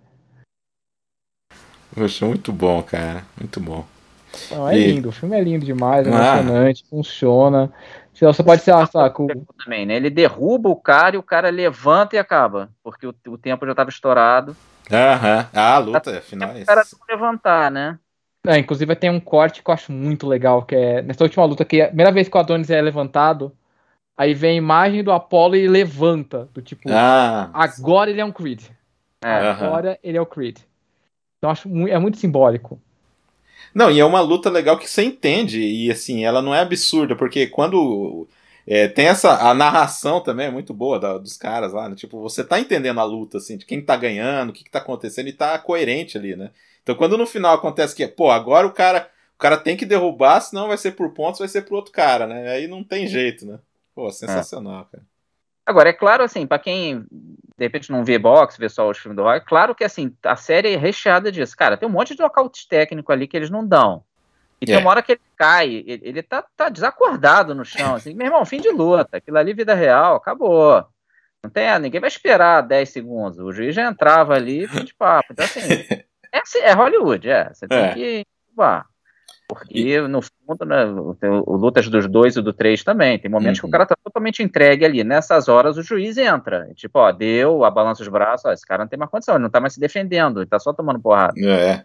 Poxa, muito bom, cara. Muito bom. Não, é E- lindo. O filme é lindo demais, é Ah. emocionante, funciona. Se Você pode ser, sei lá, com, Também, né? Ele derruba o cara e o cara levanta e acaba. Porque o, o tempo já tava estourado. Aham. Ah, a luta, afinal é O cara levantar, né? É, inclusive tem um corte que eu acho muito legal, que é nessa última luta, que é a primeira vez que o Adonis é levantado, aí vem a imagem do Apollo e levanta. Do tipo, Ah, agora ele é um Creed. É. Agora ele é o Creed. Então eu acho é muito simbólico. Não, e é uma luta legal que você entende, e assim, ela não é absurda, porque quando é, tem essa. A narração também é muito boa da- dos caras lá, né? Tipo, você tá entendendo a luta, assim, de quem tá ganhando, o que, que tá acontecendo, e tá coerente ali, né? Então quando no final acontece que, pô, agora o cara. O cara tem que derrubar, senão vai ser por pontos, vai ser pro outro cara, né? Aí não tem jeito, né? Pô, sensacional, cara. Agora, é claro, assim, pra quem de repente não vê boxe, vê só os filmes do Rock, é claro que, assim, a série é recheada disso. Cara, tem um monte de nocaute técnico ali que eles não dão. E tem É. uma hora que ele cai, ele, ele tá, tá desacordado no chão, assim, meu irmão, fim de luta, aquilo ali, vida real, acabou. Não tem, ninguém vai esperar 10 segundos, o juiz já entrava ali, fim de papo. Então, assim, é, é Hollywood, é, você tem É. que bar. Porque, no fundo, né, Lutas dos dois e do três também. Tem momentos que Uhum. o cara tá totalmente entregue ali. Nessas horas, o juiz entra. Tipo, ó, deu, abalança os braços, ó, esse cara não tem mais condição, ele não tá mais se defendendo, ele tá só tomando porrada. É.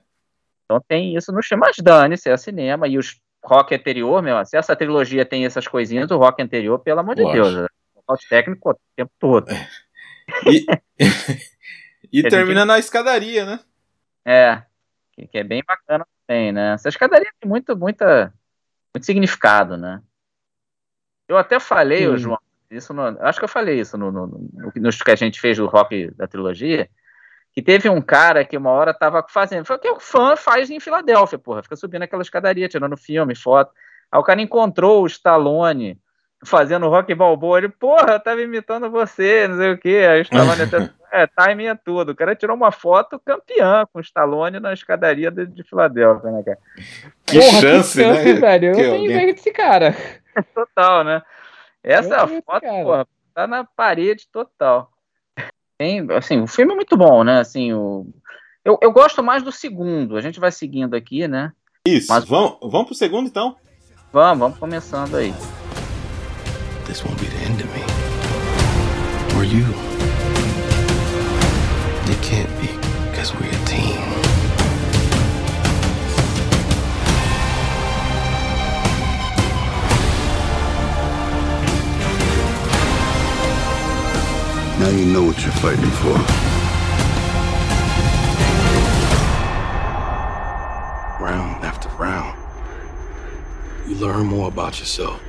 Então tem isso no filme. Mas dane-se, é cinema. E os rock anterior, meu, se essa trilogia tem essas coisinhas, o rock anterior, pelo amor de Lógico. Deus. O técnico o tempo todo. E, e gente- termina na escadaria, né? É, que, que é bem bacana também, né? Essa escadaria tem muito, muita, muito significado, né? Eu até falei, ô. João, isso no, acho que eu falei isso no, no, no, nos que a gente fez do rock da trilogia, que teve um cara que uma hora tava fazendo, foi o que o fã faz em Filadélfia, porra, fica subindo aquela escadaria, tirando filme, foto. Aí o cara encontrou o Stallone fazendo rock balboa, ele, porra, eu tava imitando você, não sei o que, aí o Stallone até, é, timing é tudo. O cara tirou uma foto campeã com o Stallone na escadaria de, de Filadélfia, né, cara? Que Porra, chance, que chance, né? velho. Eu Que tenho alguém- inveja desse cara. Total, né? Essa Eu foto, porra, tá na parede total. Tem, assim, o filme é muito bom, né? Assim, o... eu, eu gosto mais do segundo. A gente vai seguindo aqui, né? Isso. Mas- Vamos, vamos pro segundo então? Vamos, vamos começando aí. This won't be the end of me. Or you. Can't be, because we're a team. Now you know what you're fighting for. Round after round, you learn more about yourself.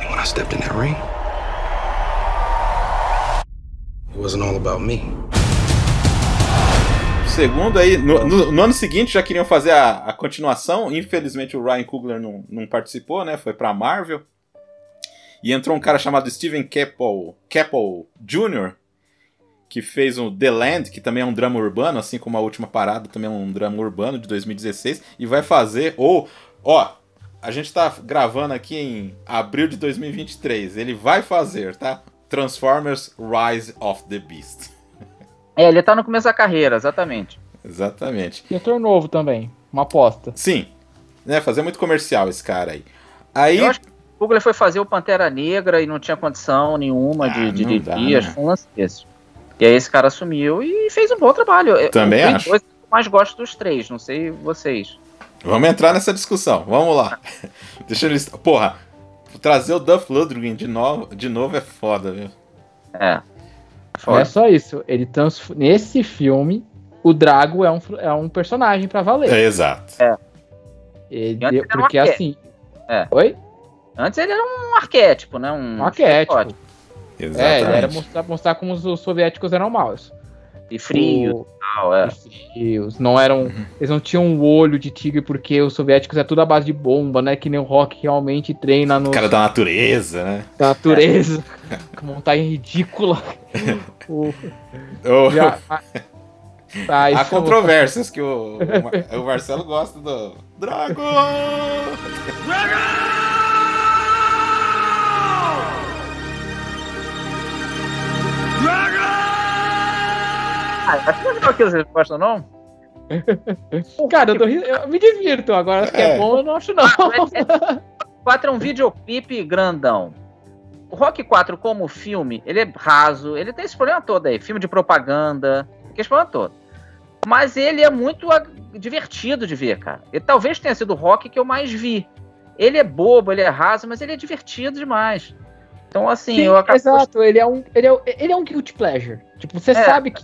And when I stepped in that ring, it wasn't all about me. Segundo aí, no, no- no ano seguinte já queriam fazer a, a continuação. Infelizmente o Ryan Coogler não, não participou, né? Foi pra Marvel. E entrou um cara chamado Steven Caple, Caple Jr., que fez o The Land, que também é um drama urbano, assim como a última parada, também é um drama urbano de 2016. E vai fazer, ou, ó, a gente tá gravando aqui em abril de 2023. Ele vai fazer, tá? Transformers Rise of the Beast. É, ele tá no começo da carreira, exatamente. Exatamente. Diretor novo também. Uma aposta. Sim. Né, fazer muito comercial esse cara aí. Aí. Eu acho que o Google foi fazer o Pantera Negra e não tinha condição nenhuma Ah, de dá, acho né? que foi um lance desse. E aí esse cara assumiu e fez um bom trabalho. Também eu, acho. Eu mais gosto dos três, não sei vocês. Vamos entrar nessa discussão. Vamos lá. Deixa eu listar. Porra, trazer o Duff Ludwig de novo, de novo é foda, viu? É. Não é só isso. Ele transf... Nesse filme, o Drago é um, é um personagem pra valer. É, exato. Era um porque arquétipo. assim. É. Oi? Antes ele era um arquétipo, né? Um, Um arquétipo. estereótipo. É, ele Exatamente. era mostrar, mostrar como os soviéticos eram maus. E frio O- tal, é. frios, não eram. Eles não tinham um olho de tigre porque os soviéticos é tudo à base de bomba, né? Que nem o Rock realmente treina no Cara da natureza, né? da natureza. Com montagem ridícula. O- O- já- Tá, Há é controvérsias que o, o Mar- o Marcelo gosta do. Drago! Ah, acho que não é legal que vocês gostam, não? Cara, eu, tô eu me divirto. Agora, que é É. bom, eu não acho, não. O 4 é um videoclipe grandão. O Rock 4, como filme, ele é raso, ele tem esse problema todo aí, filme de propaganda, tem esse problema todo. Mas ele é muito ah, divertido de ver, cara. Ele talvez tenha sido o Rock que eu mais vi. Ele é bobo, ele é raso, mas ele é divertido demais. Então, assim, Sim, eu acabo exato, ele é, um, ele, é, ele é um guilty pleasure. Tipo, você É. sabe que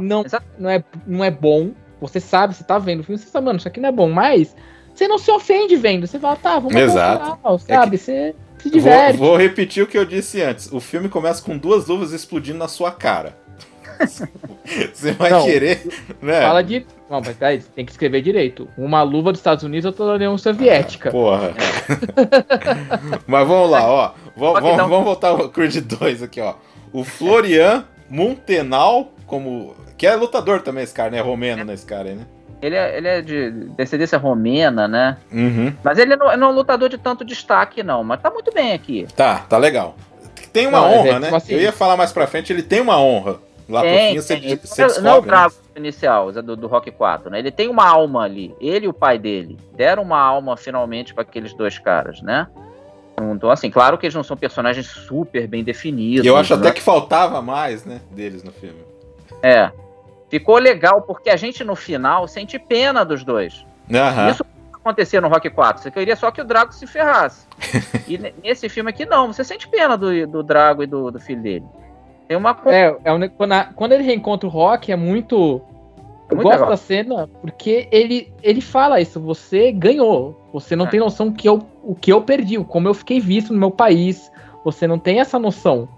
não, não, é, não é bom. Você sabe, você tá vendo o filme, você sabe, mano, isso aqui não é bom, mas você não se ofende vendo. Você fala, tá, vamos Exato. final, sabe? Você se Vou, diverte. vou repetir o que eu disse antes. O filme começa com duas luvas explodindo na sua cara. Você vai Não, querer, né? Fala de. Não, mas peraí, tem que escrever direito. Uma luva dos Estados Unidos outra da União Soviética. Porra. Mas vamos lá, ó. Vamos, que vamos, vamos voltar ao Creed 2 aqui, ó. O Florian Muntenal, como. Que é lutador também, esse cara, né? Romeno, né? Esse cara aí, né? Ele é, ele é de descendência romena, né? Uhum. Mas ele não, não é um lutador de tanto destaque, não. Mas tá muito bem aqui. Tá, tá legal. Tem uma Não, honra, é né? tipo assim- Eu ia falar mais pra frente, ele tem uma honra. Lá pro Tem, fim você, tem. você descobre. não é o né? Drago inicial, é do, do Rock 4, né? Ele tem uma alma ali. Ele e o pai dele deram uma alma finalmente para aqueles dois caras, né? Então, assim, claro que eles não são personagens super bem definidos. E eu acho né? até que faltava mais, né? Deles no filme. É. Ficou legal, porque a gente no final sente pena dos dois. Aham. Isso acontecia no Rock 4. Você queria só que o Drago se ferrasse. e ne- nesse filme aqui, não. Você sente pena do, do Drago e do, do filho dele. Tem uma. É, é um quando, a- quando ele reencontra o Rock, é muito. Eu Muito gosto legal. da cena porque ele, ele fala isso, você ganhou. Você não É. tem noção que eu, o que eu perdi, como eu fiquei visto no meu país. Você não tem essa noção.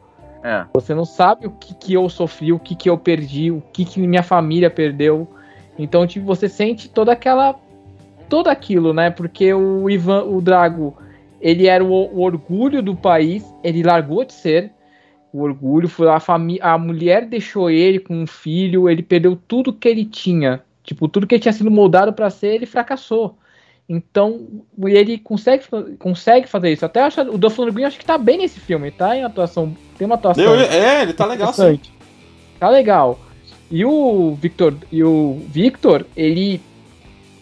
É. Você não sabe o que, que eu sofri, o que, que eu perdi, o que, que minha família perdeu. Então, tipo, você sente toda aquela. Tudo aquilo, né? Porque o Ivan, o Drago, ele era o, o orgulho do país, ele largou de ser. O orgulho foi a família. A mulher deixou ele com um filho, ele perdeu tudo que ele tinha. Tipo, tudo que ele tinha sido moldado para ser, ele fracassou. Então, ele consegue, consegue fazer isso. Até acho, o Dolph Lundgren acho que tá bem nesse filme, tá? Em atuação. Tem uma atuação. Eu- é, ele tá legal sim. Tá legal. E o Victor, e o Victor, ele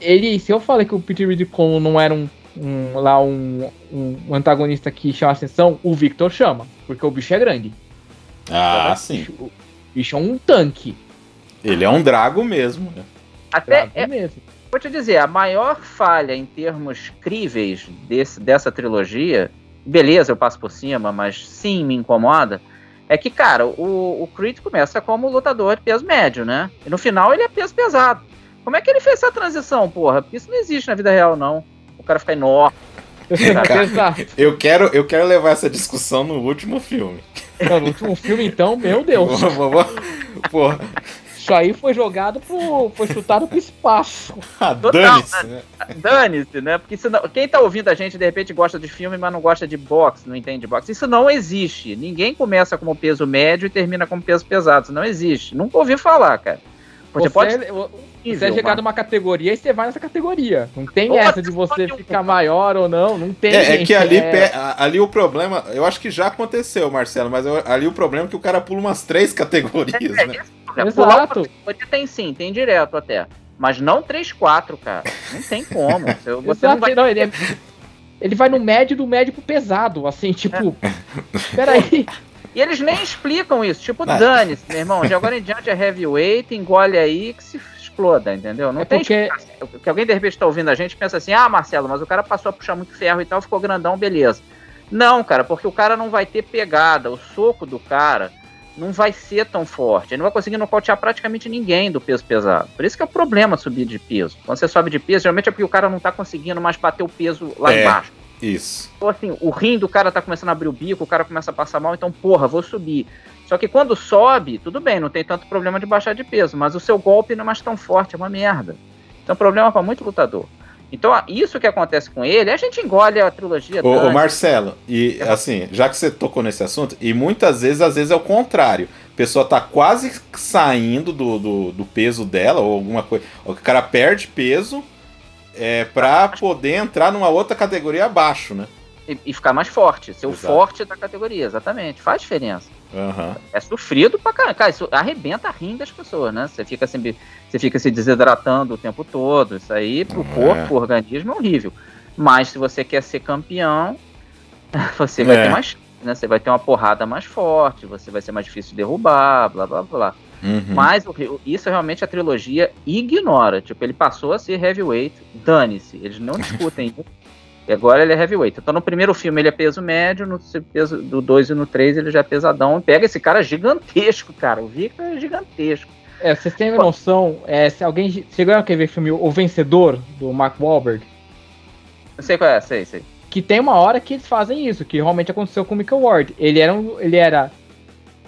ele, se eu falei que o Peter Ridicon não era um, um- lá um, um antagonista que chama atenção, o Victor chama, porque o bicho é grande. Ah, O sim. bicho- O bicho é um tanque. Ele é um drago mesmo, né? Até Drago é, mesmo. Vou te dizer, a maior falha em termos críveis desse, dessa trilogia, beleza, eu passo por cima, mas sim me incomoda, é que, cara, o, o Creed começa como lutador de peso médio, né? E no final ele é peso pesado. Como é que ele fez essa transição, porra? Porque isso não existe na vida real, não. O cara fica enorme. Exato. Eu quero, eu quero levar essa discussão no último filme. Não, no último filme, então, meu Deus. Porra, Isso aí foi jogado pro. Foi chutado pro espaço. ah, Total, dane-se, né? Dane-se, né? Porque senão, quem tá ouvindo a gente de repente gosta de filme, mas não gosta de boxe, não entende boxe. Isso não existe. Ninguém começa como peso médio e termina como peso pesado. Isso não existe. Nunca ouvi falar, cara. Você, Você, pode é- você é chegar numa categoria e você vai nessa categoria. Não tem essa de você um- ficar maior ou não. Não tem. É, é que ali, É- ali o problema, eu acho que já aconteceu, Marcelo, mas eu- ali o problema é que o cara pula umas três categorias, né? É, pular uma Exato. categoria tem sim, tem direto até. Mas não 3-4, cara. Não tem como. Você, não vai não, ele, é- ele vai no médio do médio pro pesado, assim, tipo. Peraí. E eles nem explicam isso. Tipo, dane-se, meu irmão. De agora em diante é heavyweight, engole aí que se exploda, entendeu? Não É tem porque-. Que alguém de repente tá ouvindo a gente e pensa assim: ah, Marcelo, mas o cara passou a puxar muito ferro e tal, ficou grandão, beleza. Não, cara, porque o cara não vai ter pegada. O soco do cara não vai ser tão forte. Ele não vai conseguir nocautear praticamente ninguém do peso pesado. Por isso que é o problema subir de peso. Quando você sobe de peso, geralmente é porque o cara não tá conseguindo mais bater o peso lá É. embaixo. Isso. Então, assim, o rim do cara tá começando a abrir o bico, o cara começa a passar mal, então, porra, vou subir. Só que quando sobe, tudo bem, não tem tanto problema de baixar de peso, mas o seu golpe não é mais tão forte, é uma merda. Então, é um problema para muito lutador. Então, isso que acontece com ele, a gente engole a trilogia Ô, ô. Marcelo, e assim, já que você tocou nesse assunto, e muitas vezes, às vezes é o contrário. A pessoa tá quase saindo do, do, do peso dela, ou alguma coisa. O cara perde peso é, pra poder entrar numa outra categoria abaixo, né? E, e ficar mais forte, ser o Exato. forte da categoria, exatamente. Faz diferença. Aham. É sofrido pra caramba. Cara, isso arrebenta a rim das pessoas, né? Você fica, sempre, você fica se desidratando o tempo todo. Isso aí, pro É. corpo, pro organismo, é horrível. Mas se você quer ser campeão, você vai É. ter mais. Né? Você vai ter uma porrada mais forte, você vai ser mais difícil de derrubar, blá blá blá. Uhum. Mas o- isso realmente a trilogia ignora. Tipo, ele passou a ser heavyweight, dane-se. Eles não discutem isso. E agora ele é heavyweight. Então no primeiro filme ele é peso médio, no peso do 2 e no 3 ele já é pesadão. E pega esse cara gigantesco, cara. O Victor é gigantesco. É, vocês têm noção, é, se alguém. Chegaram a quer ver o filme O Vencedor, do Mark Wahlberg? Não sei qual é, sei, sei. Que tem uma hora que eles fazem isso, que realmente aconteceu com o Michael Ward. Ele era, um, ele era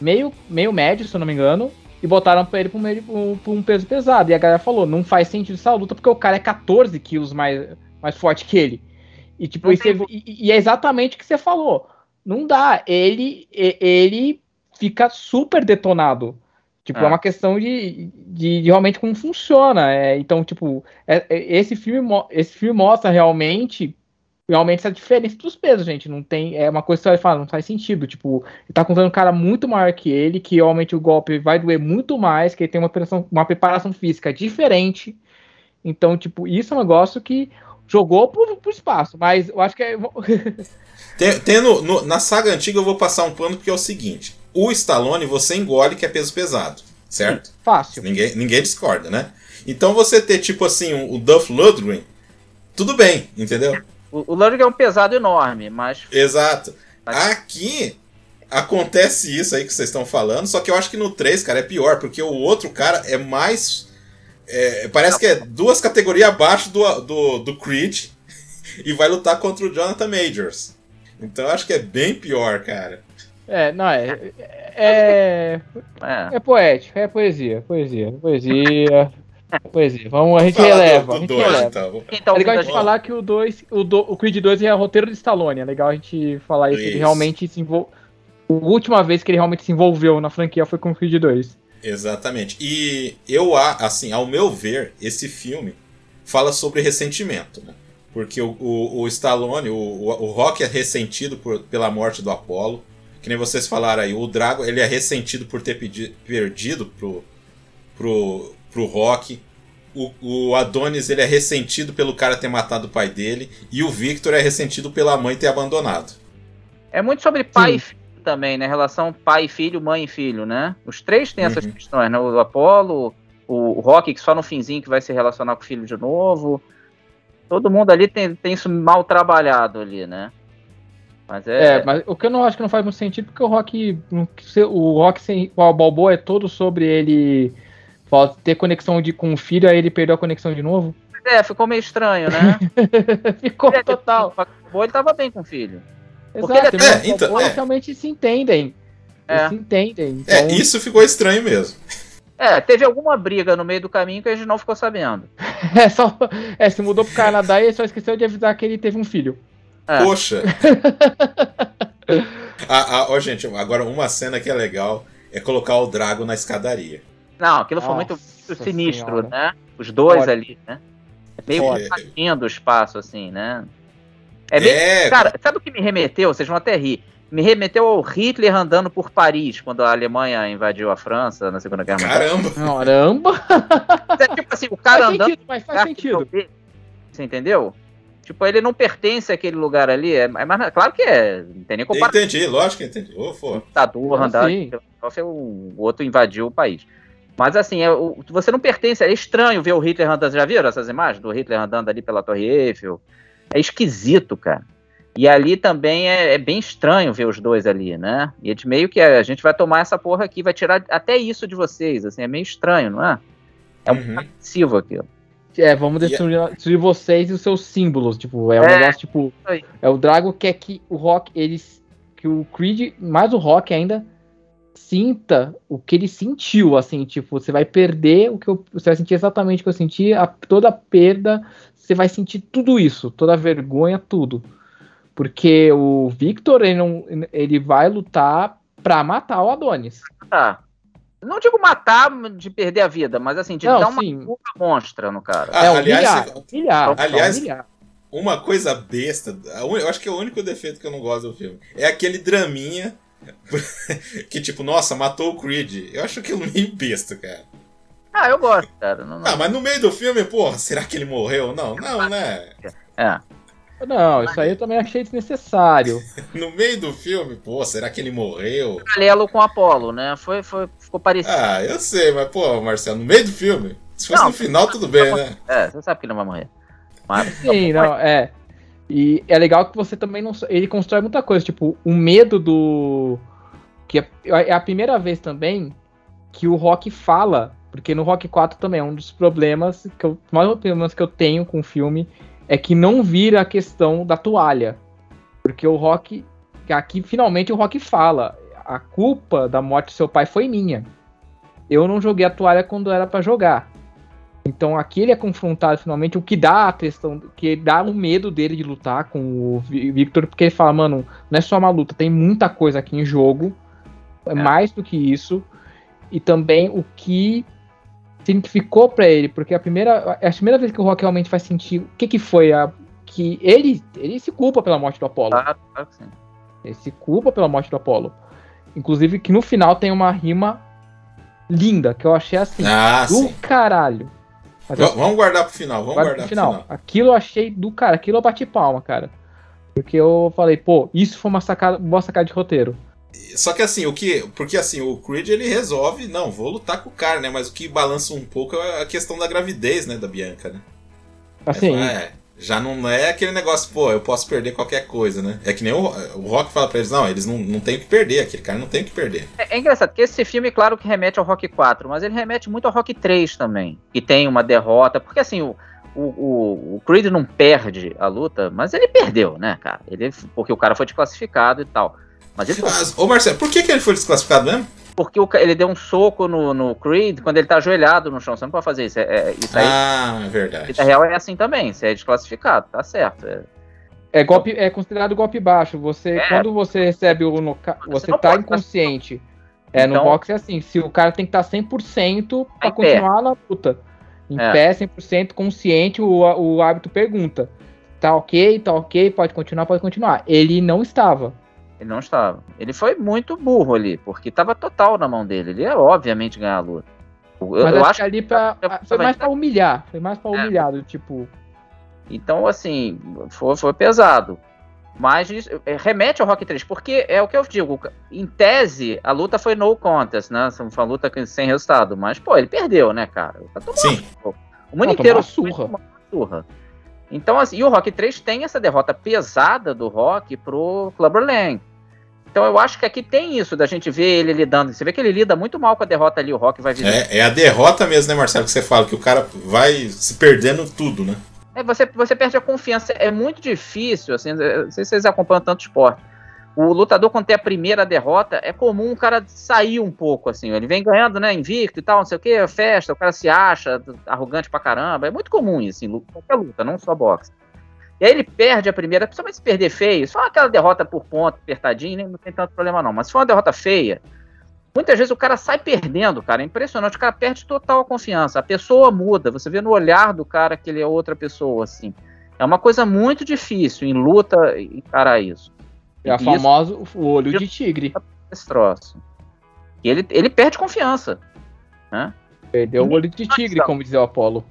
meio, meio médio, se eu não me engano, e botaram pra ele pra um, meio- pra um peso pesado. E a galera falou, não faz sentido essa luta, porque o cara é 14 quilos mais, mais forte que ele. E, tipo, e, você- e- e é exatamente o que você falou. Não dá. Ele, ele fica super detonado. Tipo, é, Ah. uma questão de, de, de realmente como funciona. É, então, tipo, é- é- esse, filme, esse filme mostra realmente realmente essa diferença dos pesos, gente. Não tem. É uma coisa que você vai falar, não faz sentido. Tipo, ele tá contando um cara muito maior que ele, que realmente o golpe vai doer muito mais, que ele tem uma preparação, uma preparação física diferente. Então, tipo, isso é um negócio que jogou pro, pro espaço. Mas eu acho que é. Tem, tem no- no- na saga antiga eu vou passar um pano porque é o seguinte: o Stallone você engole que é peso pesado, certo? Fácil. Ninguém, ninguém discorda, né? Então você ter tipo assim um- o Duff Lundgren, tudo bem, entendeu? O, o Ludwig é um pesado enorme, mas Exato. Aqui acontece isso aí que vocês estão falando, só que eu acho que no 3, cara, é pior, porque o outro cara é mais. É, parece que é duas categorias abaixo do, do, do Creed e vai lutar contra o Jonathan Majors. Então eu acho que é bem pior, cara. É, não, é. É, é. é poético, é poesia. Poesia, poesia. Poesia. Vamos, a gente Fala releva. do a gente dois, releva. então. Tá É legal a gente falar que o 2, o, do- o Creed 2 é roteiro de Stallone. É legal a gente falar isso. Ele Isso. realmente se envolveu. A última vez que ele realmente se envolveu na franquia foi com o Creed 2. Exatamente. E eu, a- assim, ao meu ver, esse filme fala sobre ressentimento, né? Porque o, o, o Stallone, o, o, o Rock é ressentido por, pela morte do Apollo. Que nem vocês falaram aí, o Drago ele é ressentido por ter pedi- perdido pro, pro, pro Rock. O, o Adonis ele é ressentido pelo cara ter matado o pai dele. E o Victor é ressentido pela mãe ter abandonado. É muito sobre pai Sim. e filho também, né? Relação pai e filho, mãe e filho, né? Os três têm essas Uhum. questões, né? O Apollo, o Rock, que só no finzinho que vai se relacionar com o filho de novo. Todo mundo ali tem, tem isso mal trabalhado ali, né? Mas é. É, mas o que eu não acho que não faz muito sentido, porque o Rock. O Rock sem. O Balboa é todo sobre ele ter conexão de, com o filho, aí ele perdeu a conexão de novo. É, ficou meio estranho, né? ficou total. O ele tava bem com o filho. Exato, ele é, então, é. realmente se entendem. É. Eles se entendem. É, então... É, isso ficou estranho mesmo. É, teve alguma briga no meio do caminho que a gente não ficou sabendo. é, só. É, se mudou pro Canadá e só esqueceu de avisar que ele teve um filho. É. Poxa! ah, ah, ó, gente, agora uma cena que é legal é colocar o Drago na escadaria. Não, aquilo Nossa foi muito, muito sinistro, senhora. né? Os dois Fora. ali, né? É meio saindo o espaço, assim, né? É, meio... é Cara, sabe o que me remeteu? Vocês vão até rir. Me remeteu ao Hitler andando por Paris, quando a Alemanha invadiu a França na Segunda Guerra Mundial. Caramba! Caramba! É tipo assim, o cara faz andando. Sentido, mas faz sentido. Você entendeu? Tipo, ele não pertence àquele lugar ali. É, é mais, claro que é. Não tem nem comparação. Entendi, lógico que entendi. Oh, for. Ditador, andar. O outro invadiu o país. Mas assim, é, o, você não pertence. É estranho ver o Hitler andando. Já viram essas imagens do Hitler andando ali pela Torre Eiffel? É esquisito, cara. E ali também é, é, bem estranho ver os dois ali, né? E de meio que a gente vai tomar essa porra aqui, vai tirar até isso de vocês, assim, é meio estranho, não é? É um uhum. passivo aquilo. É, vamos destruir, yeah. destruir, vocês e os seus símbolos, tipo, é um é, negócio, tipo, é o Drago quer que o Rock, eles, que o Creed, mais o Rock ainda, sinta o que ele sentiu, assim, tipo, você vai perder o que eu, você vai sentir exatamente o que eu senti, a, toda a perda, você vai sentir tudo isso, toda a vergonha, tudo. Porque o Victor, ele, não, ele vai lutar pra matar o Adonis. Tá. Não digo matar de perder a vida, mas assim, de não, dar uma culpa monstra no cara. Ah, é, aliás, humilhar, você... aliás, humilhar. uma coisa besta, eu acho que é o único defeito que eu não gosto do filme. É aquele draminha que tipo, nossa, matou o Creed. Eu acho aquilo meio besta, cara. Ah, eu gosto, cara. Não, não. Ah, mas no meio do filme, porra, será que ele morreu? Não, não, né? É. Não, isso aí eu também achei desnecessário. no meio do filme, pô, será que ele morreu? Paralelo com Apolo, né? Foi, foi, ficou parecido. Ah, eu sei, mas, pô, Marcelo, no meio do filme. Se fosse não, no final, tudo bem, né? É, você sabe que ele não vai morrer. Mas, Sim, não, é. E é legal que você também não. Ele constrói muita coisa, tipo, o medo do. Que é, é a primeira vez também que o Rock fala, porque no Rock 4 também é um dos problemas que eu, mais problemas que eu tenho com o filme é que não vira a questão da toalha. Porque o Rock. Aqui finalmente o Rock fala: a culpa da morte do seu pai foi minha. Eu não joguei a toalha quando era para jogar. Então aqui ele é confrontado finalmente, o que dá a questão, que dá o medo dele de lutar com o Victor, porque ele fala, mano, não é só uma luta, tem muita coisa aqui em jogo, é, é. mais do que isso, e também o que significou para ele, porque a primeira, é a primeira vez que o Rock realmente faz sentir o que que foi a que ele ele se culpa pela morte do Apollo. Ah, sim. Ele se culpa pela morte do Apollo. Inclusive que no final tem uma rima linda que eu achei assim ah, do sim. caralho. Vamos guardar pro final, vamos guardar pro final. final. Aquilo eu achei do cara, aquilo eu bati palma, cara. Porque eu falei, pô, isso foi uma sacada, boa sacada de roteiro. Só que assim, o que. Porque assim, o Creed ele resolve, não, vou lutar com o cara, né? Mas o que balança um pouco é a questão da gravidez, né, da Bianca, né? Assim. É, já não é aquele negócio, pô, eu posso perder qualquer coisa, né? É que nem o, o Rock fala pra eles, não, eles não, não tem o que perder, aquele cara não tem o que perder. É, é, engraçado, porque esse filme, claro que remete ao Rock 4, mas ele remete muito ao Rock 3 também, que tem uma derrota, porque assim, o, o, o, o Creed não perde a luta, mas ele perdeu, né, cara? Ele, porque o cara foi desclassificado e tal. Mas ele... Mas, ô Marcelo, por que, que ele foi desclassificado mesmo? Porque o, ele deu um soco no, no Creed quando ele tá ajoelhado no chão. Você não pode fazer isso. É, é isso aí. Ah, é verdade. Na real é assim também. Você é desclassificado, tá certo. É, é, golpe, é considerado golpe baixo. Você, é. quando você recebe o você, você tá inconsciente. É, então, no boxe é assim, se o cara tem que estar tá 100% para continuar pé. na luta. Em é. pé, 100% consciente, o, o hábito pergunta. Tá ok, tá ok, pode continuar, pode continuar. Ele não estava. Ele não estava. Ele foi muito burro ali, porque estava total na mão dele. Ele ia, obviamente, ganhar a luta. Eu, Mas eu acho que ali pra, foi mais para humilhar. Foi mais para é. humilhar, do tipo. Então, assim, foi, foi pesado. Mas é, remete ao Rock 3, porque é o que eu digo. Em tese, a luta foi no contest, né? Foi uma luta sem resultado. Mas, pô, ele perdeu, né, cara? Sim. O mundo inteiro surra. surra. Então, assim, e o Rock 3 tem essa derrota pesada do Rock pro Clubber Lang. Então eu acho que aqui tem isso da gente ver ele lidando. Você vê que ele lida muito mal com a derrota ali, o Rock vai vir. É, é a derrota mesmo, né, Marcelo, que você fala, que o cara vai se perdendo tudo, né? É, você, você perde a confiança. É muito difícil, assim, não sei se vocês acompanham tanto esporte. O lutador, quando tem a primeira derrota, é comum o cara sair um pouco, assim. Ele vem ganhando, né, invicto e tal, não sei o que, festa, o cara se acha arrogante pra caramba. É muito comum isso, em qualquer luta, não só boxe. E aí ele perde a primeira, principalmente se perder feio, só aquela derrota por ponto, apertadinho, não tem tanto problema não. Mas se for uma derrota feia, muitas vezes o cara sai perdendo, cara. É impressionante, o cara perde total a confiança. A pessoa muda, você vê no olhar do cara que ele é outra pessoa, assim. É uma coisa muito difícil em luta encarar isso. É o famoso olho de tigre. Esse troço. E ele, ele perde confiança. Né? Perdeu o olho de tigre, como dizia o Apolo.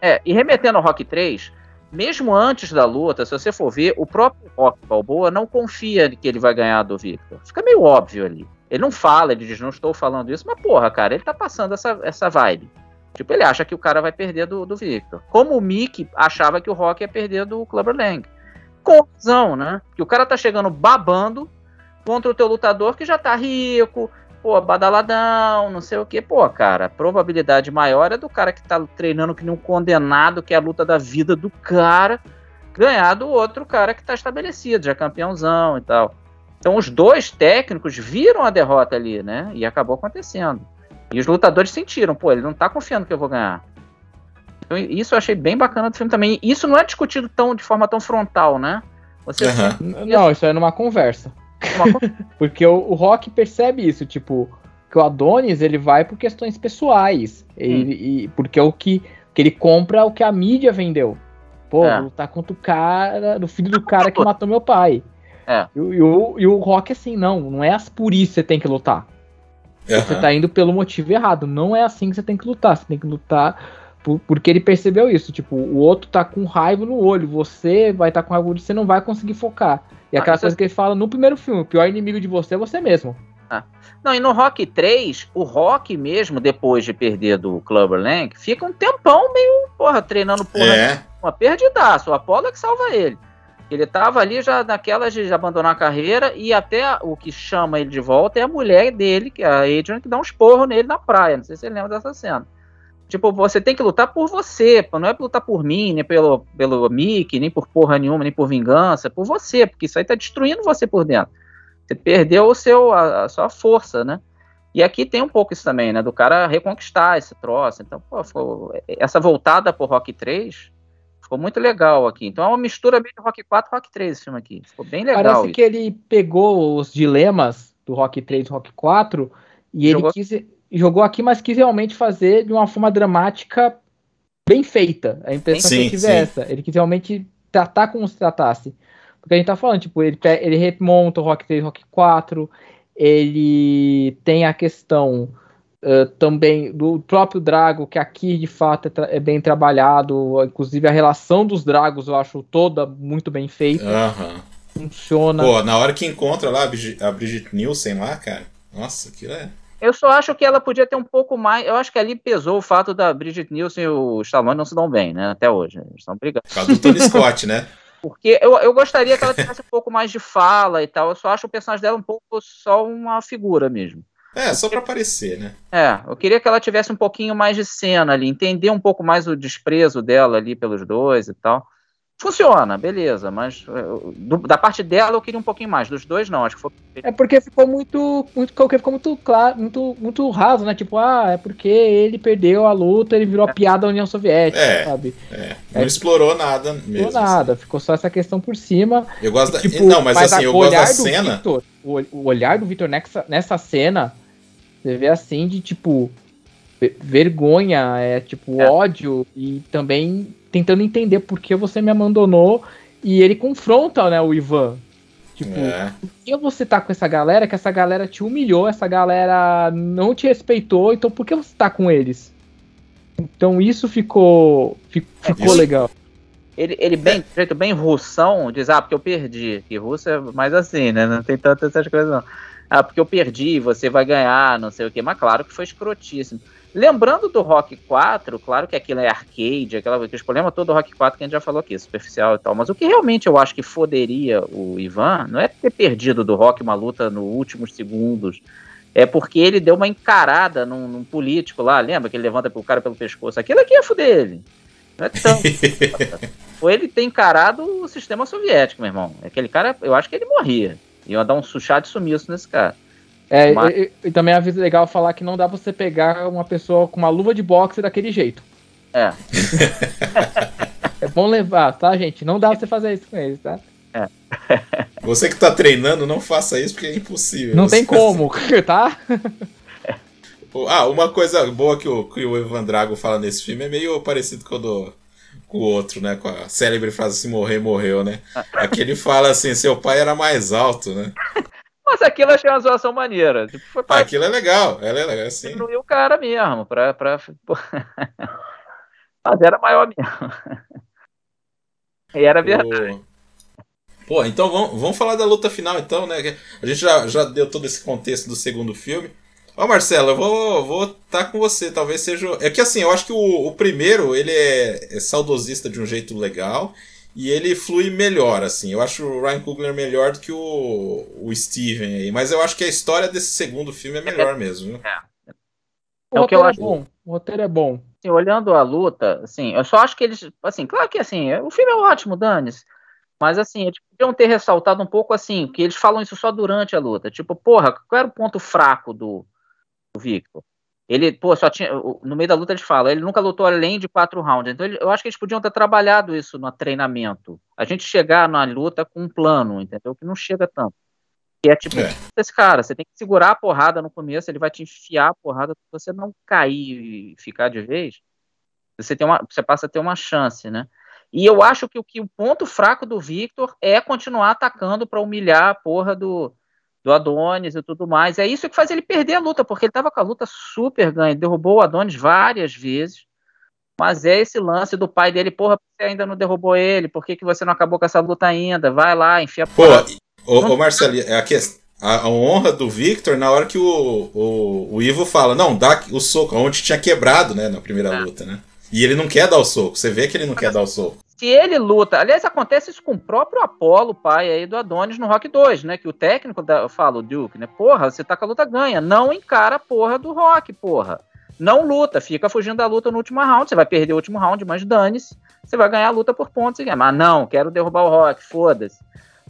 É, e remetendo ao Rock 3, mesmo antes da luta, se você for ver, o próprio Rock Balboa não confia que ele vai ganhar do Victor. Fica meio óbvio ali. Ele não fala, ele diz, não estou falando isso, mas porra, cara, ele tá passando essa, essa vibe. Tipo, ele acha que o cara vai perder do, do Victor. Como o Mick achava que o Rock ia perder do Clubber Lang. Com razão, né? Que o cara tá chegando babando contra o teu lutador que já tá rico, pô, badaladão, não sei o que. Pô, cara, a probabilidade maior é do cara que tá treinando que nem um condenado, que é a luta da vida do cara, ganhar do outro cara que tá estabelecido, já campeãozão e tal. Então os dois técnicos viram a derrota ali, né? E acabou acontecendo. E os lutadores sentiram, pô, ele não tá confiando que eu vou ganhar. Então, isso eu achei bem bacana do filme também. Isso não é discutido tão de forma tão frontal, né? Você uhum. Não, isso é numa conversa. porque o, o, Rock percebe isso, tipo, que o Adonis ele vai por questões pessoais. Hum. Ele, e, porque é o que, que ele compra o que a mídia vendeu. Pô, é. lutar contra o cara, do filho do cara que matou meu pai. É. E, e, o, e o Rock, assim, não, não é por isso que você tem que lutar. Uhum. Você tá indo pelo motivo errado. Não é assim que você tem que lutar. Você tem que lutar por, porque ele percebeu isso. Tipo, o outro tá com raiva no olho. Você vai estar tá com raiva no olho, você não vai conseguir focar. E ah, aquela coisa é... que ele fala no primeiro filme: o pior inimigo de você é você mesmo. Ah. Não, e no Rock 3, o Rock mesmo, depois de perder do Clubber Lang, fica um tempão meio, porra, treinando porra. É. Uma perdidaço. O Apollo é que salva ele. Ele tava ali já naquela de abandonar a carreira e até o que chama ele de volta é a mulher dele, que é a Adrian, que dá um esporro nele na praia. Não sei se você lembra dessa cena. Tipo, você tem que lutar por você, não é lutar por mim, nem pelo, pelo Mickey, nem por porra nenhuma, nem por vingança, é por você, porque isso aí tá destruindo você por dentro. Você perdeu o seu, a, a sua força, né? E aqui tem um pouco isso também, né? Do cara reconquistar esse troço. Então, pô, foi, essa voltada pro Rock 3 ficou muito legal aqui. Então é uma mistura bem do Rock 4 e Rock 3 esse filme aqui. Ficou bem legal. Parece isso. que ele pegou os dilemas do Rock 3 e Rock 4 e Jogou... ele quis jogou aqui, mas quis realmente fazer de uma forma dramática bem feita. A impressão sim, que ele quis é essa. Ele quis realmente tratar como se tratasse. Porque a gente tá falando, tipo, ele, ele remonta o Rock 3 Rock 4, ele tem a questão uh, também do próprio Drago, que aqui de fato é, é, bem trabalhado, inclusive a relação dos Dragos eu acho toda muito bem feita. Uhum. Funciona. Pô, na hora que encontra lá a Brigitte Nielsen lá, cara, nossa, aquilo é eu só acho que ela podia ter um pouco mais. Eu acho que ali pesou o fato da Bridget Nielsen e o Stallone não se dão bem, né? Até hoje. Eles estão brigando. Por causa do Tony Scott, né? Porque eu, eu gostaria que ela tivesse um pouco mais de fala e tal. Eu só acho o personagem dela um pouco só uma figura mesmo. É, só para aparecer, né? É, eu queria que ela tivesse um pouquinho mais de cena ali, entender um pouco mais o desprezo dela ali pelos dois e tal. Funciona, beleza, mas eh, do, da parte dela eu queria um pouquinho mais, dos dois não, acho que foi. É porque ficou muito, muito, ficou muito claro, muito, muito raso, né? Tipo, ah, é porque ele perdeu a luta, ele virou é. a piada da União Soviética, é, sabe? É, não é, explorou nada mesmo. Explorou nada, assim. ficou só essa questão por cima. Eu gosto da, tipo, não, mas, mas assim, eu gosto da cena. Victor, o, o olhar do Victor nessa, nessa cena, você vê assim de tipo vergonha, é tipo é. ódio e também tentando entender por que você me abandonou. E ele confronta, né, o Ivan. Tipo, é. por que você tá com essa galera? Que essa galera te humilhou, essa galera não te respeitou, então por que você tá com eles? Então isso ficou, ficou isso. legal. Ele, ele bem, jeito bem russão, diz, ah, porque eu perdi. Que russo é mais assim, né? Não tem tantas essas coisas, não. Ah, porque eu perdi, você vai ganhar, não sei o quê. Mas claro que foi escrotíssimo. Lembrando do Rock 4, claro que aquilo é arcade, aquela, aqueles problemas todo do Rock 4 que a gente já falou aqui, superficial e tal, mas o que realmente eu acho que foderia o Ivan não é ter perdido do Rock uma luta nos últimos segundos, é porque ele deu uma encarada num, num político lá, lembra que ele levanta o cara pelo pescoço? Aquilo aqui ia fuder ele. Não é tão. Ou ele tem encarado o sistema soviético, meu irmão. Aquele cara, eu acho que ele morria. Ia dar um suchado de sumiço nesse cara. É, Mas... e, e, também é legal falar que não dá pra você pegar uma pessoa com uma luva de boxe daquele jeito. É. é bom levar, tá, gente? Não dá pra você fazer isso com eles, tá? É. Você que tá treinando, não faça isso porque é impossível. Não tem como, tá? Ah, uma coisa boa que o, que o Evan Drago fala nesse filme é meio parecido com o do com o outro, né? Com a célebre frase se morrer, morreu, né? Aqui ele fala assim, seu pai era mais alto, né? Mas aquilo eu achei uma zoação maneira. Tipo, foi pra... Aquilo é legal, ela é legal, assim. Diminuiu o cara mesmo, pra... pra... Mas era maior mesmo. E era verdade. Pô, então vamos, vamos falar da luta final, então, né? A gente já, já deu todo esse contexto do segundo filme. Ó, Marcelo, eu vou vou estar tá com você. Talvez seja. É que assim, eu acho que o, o primeiro ele é, é, saudosista de um jeito legal e ele flui melhor, assim. Eu acho o Ryan Coogler melhor do que o, o Steven aí. Mas eu acho que a história desse segundo filme é melhor mesmo. É. É o, o que eu acho. É bom. O roteiro é bom. Assim, olhando a luta, assim, eu só acho que eles. Assim, claro que assim, o filme é ótimo, Danis. Mas assim, eles podiam ter ressaltado um pouco assim, que eles falam isso só durante a luta. Tipo, porra, qual era o ponto fraco do, do Victor? Ele, pô, só tinha. No meio da luta eles falam, ele nunca lutou além de quatro rounds. Então ele, eu acho que eles podiam ter trabalhado isso no treinamento. A gente chegar na luta com um plano, entendeu? Que não chega tanto. Que é tipo, é. esse cara, você tem que segurar a porrada no começo, ele vai te enfiar a porrada, se você não cair e ficar de vez, você, tem uma, você passa a ter uma chance, né? E eu acho que o, que o ponto fraco do Victor é continuar atacando para humilhar a porra do, do Adonis e tudo mais. É isso que faz ele perder a luta, porque ele estava com a luta super ganha, derrubou o Adonis várias vezes. Mas é esse lance do pai dele, porra, você ainda não derrubou ele, por que, que você não acabou com essa luta ainda? Vai lá, enfia a porra. Pô, ô, ô Marcelo, é aqui, a, a, honra do Victor na hora que o, o, o, Ivo fala, não, dá o soco, onde tinha quebrado, né, na primeira é. luta, né? E ele não quer dar o soco. Você vê que ele não quer dar o soco. Se ele luta. Aliás, acontece isso com o próprio Apollo, pai aí do Adonis no Rock 2, né? Que o técnico da, fala, o Duke, né? Porra, você tá com a luta ganha. Não encara a porra do Rock, porra. Não luta, fica fugindo da luta no último round. Você vai perder o último round, mas dane-se. Você vai ganhar a luta por pontos. Mas não, quero derrubar o Rock, foda-se.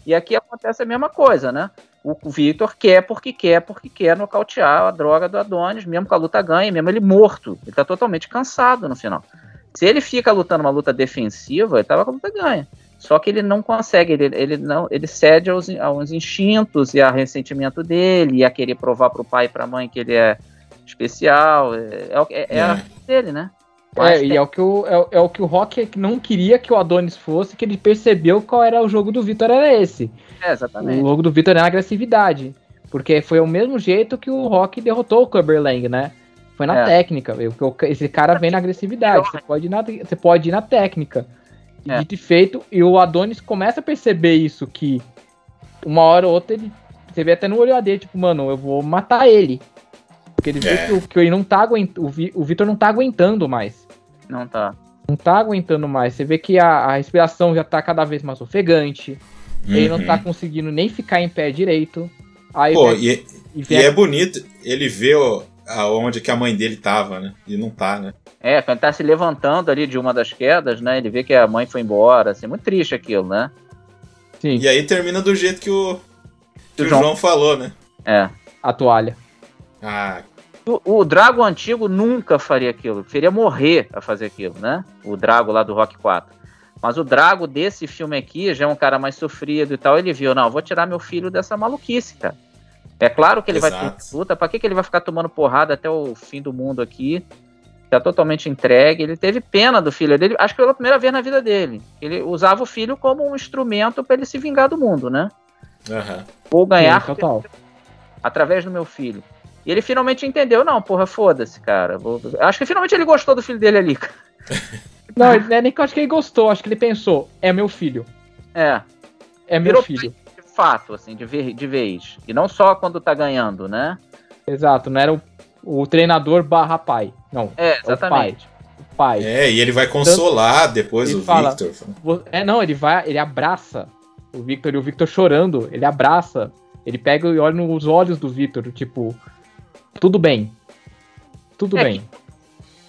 E aqui acontece a mesma coisa, né? O Victor quer porque quer, porque quer nocautear a droga do Adonis, mesmo com a luta ganha, mesmo ele morto. Ele tá totalmente cansado no final. Se ele fica lutando uma luta defensiva, ele tava com a luta ganha. Só que ele não consegue, ele, ele não, ele cede aos, aos instintos e a ressentimento dele, e a querer provar pro pai e pra mãe que ele é especial. É, é, é, é. a dele, né? É, e é o, que o, é, é, o que o Rock não queria que o Adonis fosse, que ele percebeu qual era o jogo do Vitor, era esse. É, exatamente. O jogo do Vitor era agressividade. Porque foi o mesmo jeito que o Rock derrotou o Clubber Lang, né? Foi na é. técnica. Esse cara vem na agressividade. Você pode ir na, você pode ir na técnica. É. Dito e feito, e o Adonis começa a perceber isso, que uma hora ou outra ele. Você vê até no olho dele, tipo, mano, eu vou matar ele. Porque ele é. vê que, que ele não tá aguentando. O Vitor não tá aguentando mais. Não tá. Não tá aguentando mais. Você vê que a, a respiração já tá cada vez mais ofegante. Uhum. Ele não tá uhum. conseguindo nem ficar em pé direito. Aí Pô, vem, e, e, e é bonito ele vê aonde que a mãe dele tava, né? E não tá, né? É, quando tá se levantando ali de uma das quedas, né? Ele vê que a mãe foi embora, assim, muito triste aquilo, né? Sim. E aí termina do jeito que o, que o, o João... João falou, né? É. A toalha. Ah, o, Drago antigo nunca faria aquilo. Queria morrer a fazer aquilo, né? O Drago lá do Rock 4. Mas o Drago desse filme aqui já é um cara mais sofrido e tal. Ele viu, não, vou tirar meu filho dessa maluquice, cara. É claro que ele Exato. vai ter luta. Pra que, que ele vai ficar tomando porrada até o fim do mundo aqui? Tá totalmente entregue. Ele teve pena do filho dele. Acho que pela primeira vez na vida dele. Ele usava o filho como um instrumento para ele se vingar do mundo, né? Uhum. Vou ganhar Sim, através do meu filho. E ele finalmente entendeu, não, porra, foda-se, cara. Vou... Acho que finalmente ele gostou do filho dele ali. não, ele, é nem que eu acho que ele gostou, acho que ele pensou, é meu filho. É. É meu Virou filho. De fato, assim, de, ver, de vez. E não só quando tá ganhando, né? Exato, não era o, o treinador barra pai. Não, É, é o pai. exatamente. O pai. É, e ele vai consolar depois Ele o fala- Victor. É, não, ele vai, ele abraça o Victor e o Victor chorando, ele abraça, ele pega e olha nos olhos do Victor, tipo, tudo bem. Tudo É bem.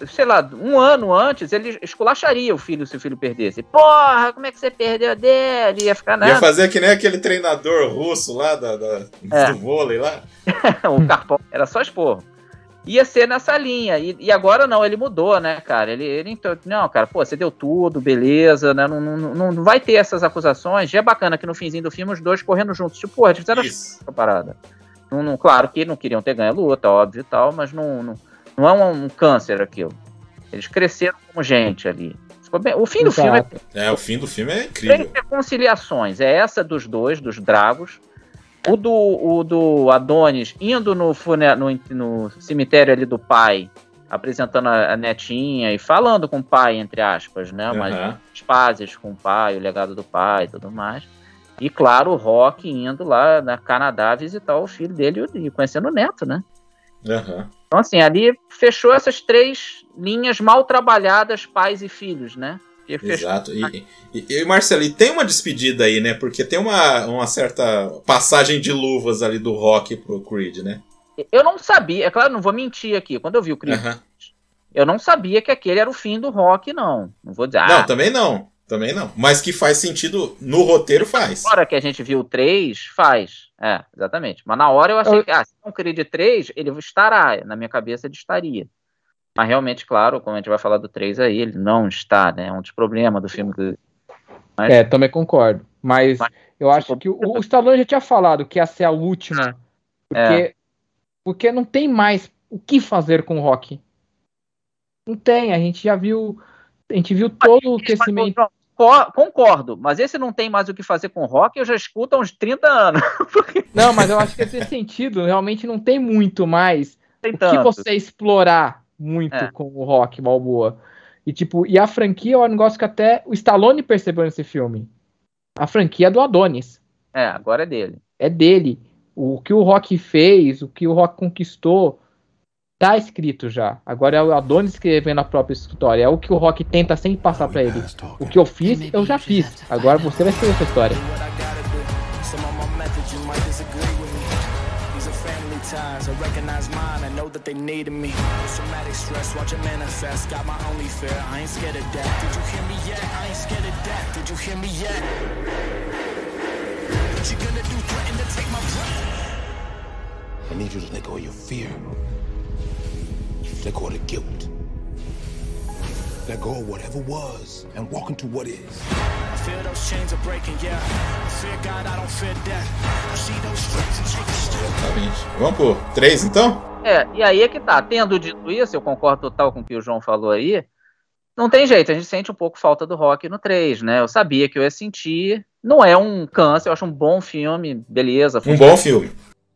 Sei lá, um ano antes, ele esculacharia o filho se o filho perdesse. Porra, como é que você perdeu dele? Ia ficar Ia nada. fazer que nem aquele treinador russo lá da, da- É. do vôlei lá. o Carpão. Era só esporro. Ia ser nessa linha. E, e agora não, ele mudou, né, cara? Ele, ele então, não, cara, pô, você deu tudo, beleza, né? Não, não, não, vai ter essas acusações. Já é bacana que no finzinho do filme os dois correndo juntos. Tipo, porra, eles fizeram essa parada. Não, não- claro que não queriam ter ganho a luta, óbvio e tal, mas não, não, não é um, um câncer aquilo. Eles cresceram como gente ali. Bem- O fim do filme é Exato. É, o fim do filme é três incrível. reconciliações. É essa dos dois, dos Dragos. O do, o do Adonis indo no, fune- no, no cemitério ali do pai, apresentando a, a netinha e falando com o pai, entre aspas, né? Mas Aham. as pazes com o pai, o legado do pai e tudo mais. E claro, o Rock indo lá na Canadá visitar o filho dele e conhecendo o neto, né? Aham. Então, assim, ali fechou essas três linhas mal trabalhadas, pais e filhos, né? E Exato. E, e, e Marcelo, e tem uma despedida aí, né? Porque tem uma, uma certa passagem de luvas ali do Rock pro Creed, né? Eu não sabia, é claro, não vou mentir aqui. Quando eu vi o Creed, Aham. eu não sabia que aquele era o fim do rock, não. Não vou dizer, Não, ah, também não. Também não. Mas que faz sentido no roteiro, faz. na hora que a gente viu o 3, faz. É, exatamente. Mas na hora eu achei Eu- que, ah, se é um Creed 3, ele estará. Na minha cabeça ele estaria. Mas realmente, claro, como a gente vai falar do 3 aí, ele não está, né? É um dos problemas do filme. Que... Mas- É, também concordo. Mas Mas- eu acho que o, o Stallone já tinha falado que ia ser a última. Porque, É. porque não tem mais o que fazer com o Rock. Não tem, a gente já viu. A gente viu todo o aquecimento. Concordo, mas esse não tem mais o que fazer com o rock, eu já escuto há uns 30 anos. Não, mas eu acho que esse sentido realmente não tem muito mais Tem o que você explorar muito É. com o Rock Balboa. E tipo, e a franquia é um negócio que até o Stallone percebeu nesse filme. A franquia é do Adonis. É, agora é dele. É dele. O que o Rock fez, o que o Rock conquistou, tá escrito já. Agora é o Adonis escrevendo a própria história. É o que o Rock tenta sempre passar pra ele. O que eu fiz, eu já fiz. Agora você vai escrever essa história. I recognize mine. I know that they needed me. Somatic stress, watch it manifest. Got my only fear. I ain't scared of that. Did you hear me yet? I ain't scared of that. Did you hear me yet? What you gonna do? Threaten to take my breath? I need you to let go of your fear. Let go of the guilt. Let go of whatever was and walk into what is. I feel those chains are breaking, yeah. I fear God, I don't fear death. I see those stripes and take a step. Exatamente. Vamos pro 3 então? É, e aí é que tá. Tendo dito isso, eu concordo total com o que o João falou aí. Não tem jeito, a gente sente um pouco falta do rock no 3, né? Eu sabia que eu ia sentir. Não é um câncer, eu acho um bom filme, beleza. Um bom filme.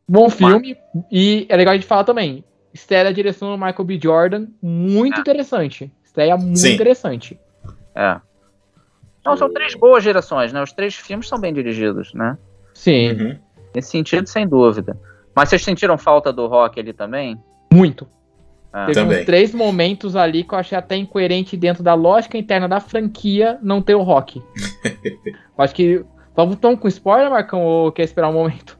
Bom filme. E é legal a gente falar também. Estreia a direção do Michael B. Jordan. Muito interessante. Estreia muito Sim. interessante. É. Não, são três boas gerações, né? Os três filmes são bem dirigidos, né? Sim, Uhum. Nesse sentido, sem dúvida. Mas vocês sentiram falta do rock ali também? muito. É. Teve Também. uns três momentos ali que eu achei até incoerente dentro da lógica interna da franquia não ter o rock. acho que. Vamos tão com spoiler, Marcão, ou quer esperar um momento?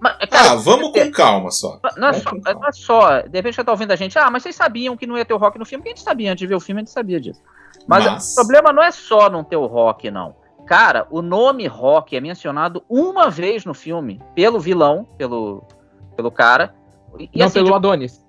Mas, cara, Ah, vamos com calma só. Não é, só, calma. não é só, de repente você tá ouvindo a gente, ah, mas vocês sabiam que não ia ter o rock no filme, porque a gente sabia, antes de ver o filme a gente sabia disso. Mas, Mas- o problema não é só não ter o rock, não. Cara, o nome rock é mencionado uma vez no filme, pelo vilão, pelo, pelo cara. E, não assim, pelo de- Adonis.